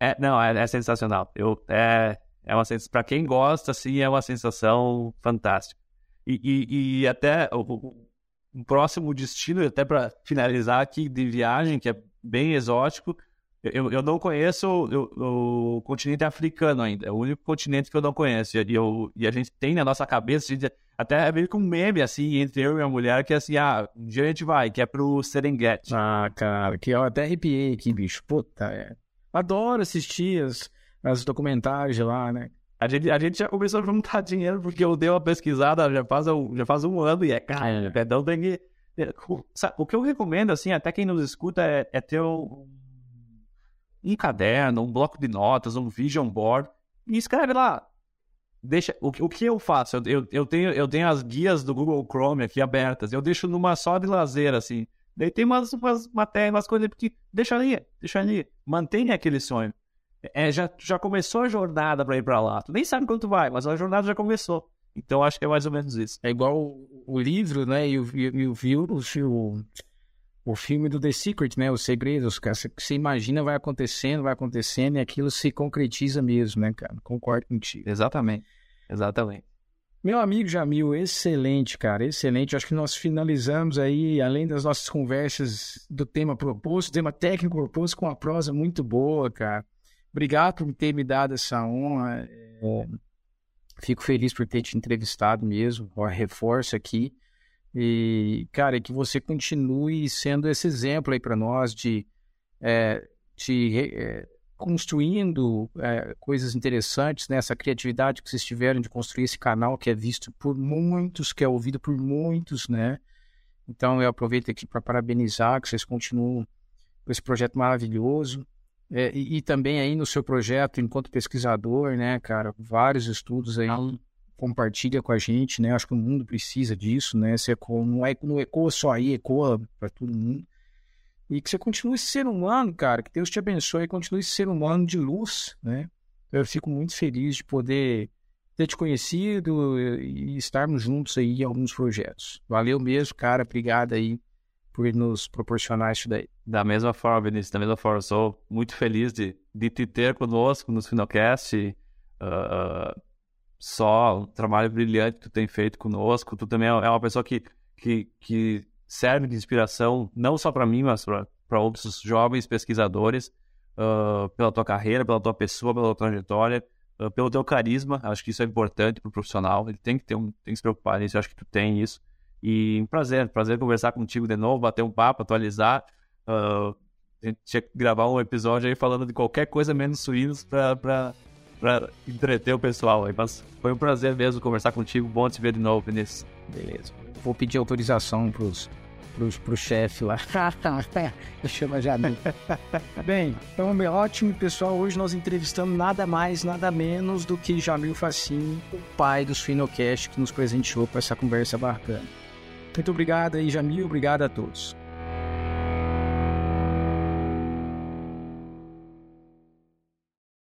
é, não, é, é, sensacional. Eu, é, é uma para quem gosta, assim, é uma sensação fantástica. E, e, e até o, o próximo destino, até para finalizar aqui de viagem, que é bem exótico, eu, eu não conheço o, o, continente africano ainda. É o único continente que eu não conheço. E, eu, e a gente tem na nossa cabeça, até é meio que um meme, assim, entre eu e a mulher, que é assim, ah, um dia a gente vai, que é pro Serengeti. Ah, cara, que eu até arrepiei aqui, bicho. Puta, é. Adoro assistir as, as documentários de lá, né? A gente, a gente já começou a juntar dinheiro porque eu dei uma pesquisada já faz, já faz um ano e é, cara, é. então tem que... O que eu recomendo, assim, até quem nos escuta, é, é ter um um caderno, um bloco de notas, um vision board e escreve lá. Deixa, o, o que eu faço? Eu, eu, eu, tenho, eu tenho as guias do Google Chrome aqui abertas, eu deixo numa só de lazer, assim. Daí tem umas, umas matérias, umas coisas que deixa ali, deixa ali, mantenha aquele sonho. É, já, já começou a jornada para ir para lá. Tu nem sabe quanto vai, mas a jornada já começou. Então acho que é mais ou menos isso. É igual o, livro, né? E o, e, e o, o, o filme do The Secret, né? Os segredos, cara. Você, imagina vai acontecendo, vai acontecendo e aquilo se concretiza mesmo, né, cara? Concordo contigo. Exatamente. Exatamente. Meu amigo Jamil, excelente, cara, excelente. Acho que nós finalizamos aí, além das nossas conversas do tema proposto, tema técnico proposto, com uma prosa muito boa, cara. Obrigado por ter me dado essa honra. É, fico feliz por ter te entrevistado mesmo. Reforço aqui. E, cara, que você continue sendo esse exemplo aí para nós de, é, de é, construindo é, coisas interessantes, né? Essa criatividade que vocês tiveram de construir esse canal que é visto por muitos, que é ouvido por muitos, né? Então eu aproveito aqui para parabenizar que vocês continuam com esse projeto maravilhoso. É, e, e, também aí no seu projeto, enquanto pesquisador, né, cara, vários estudos aí compartilha com a gente, né? Acho que o mundo precisa disso, né? Você não, é, não ecoa só aí, ecoa para todo mundo. E que você continue ser humano, cara. Que Deus te abençoe e continue ser humano de luz, né? Eu fico muito feliz de poder ter te conhecido e estarmos juntos aí em alguns projetos. Valeu mesmo, cara. Obrigado aí por nos proporcionar isso daí. Da mesma forma, Vinícius, da mesma forma, sou muito feliz de, de te ter conosco no Finocast. Uh, só um trabalho brilhante que tu tem feito conosco. Tu também é uma pessoa que, que, que serve de inspiração, não só para mim, mas para outros jovens pesquisadores, uh, pela tua carreira, pela tua pessoa, pela tua trajetória, uh, pelo teu carisma. Acho que isso é importante para o profissional. Ele tem que, ter um, tem que se preocupar nisso. Eu acho que tu tem isso. E um prazer, prazer conversar contigo de novo, bater um papo, atualizar. Uh, a gente tinha que gravar um episódio aí falando de qualquer coisa menos suínos para para entreter o pessoal aí. Mas foi um prazer mesmo conversar contigo. Bom te ver de novo, Vinícius. Beleza. Vou pedir autorização pros, pros, pro chefe lá. Chama já. Bem, então é ótimo, pessoal. Hoje nós entrevistamos nada mais, nada menos do que Jamil Facini, o pai dos Finocast, que nos presenteou com essa conversa bacana. Muito obrigado aí, Jamil. Obrigado a todos.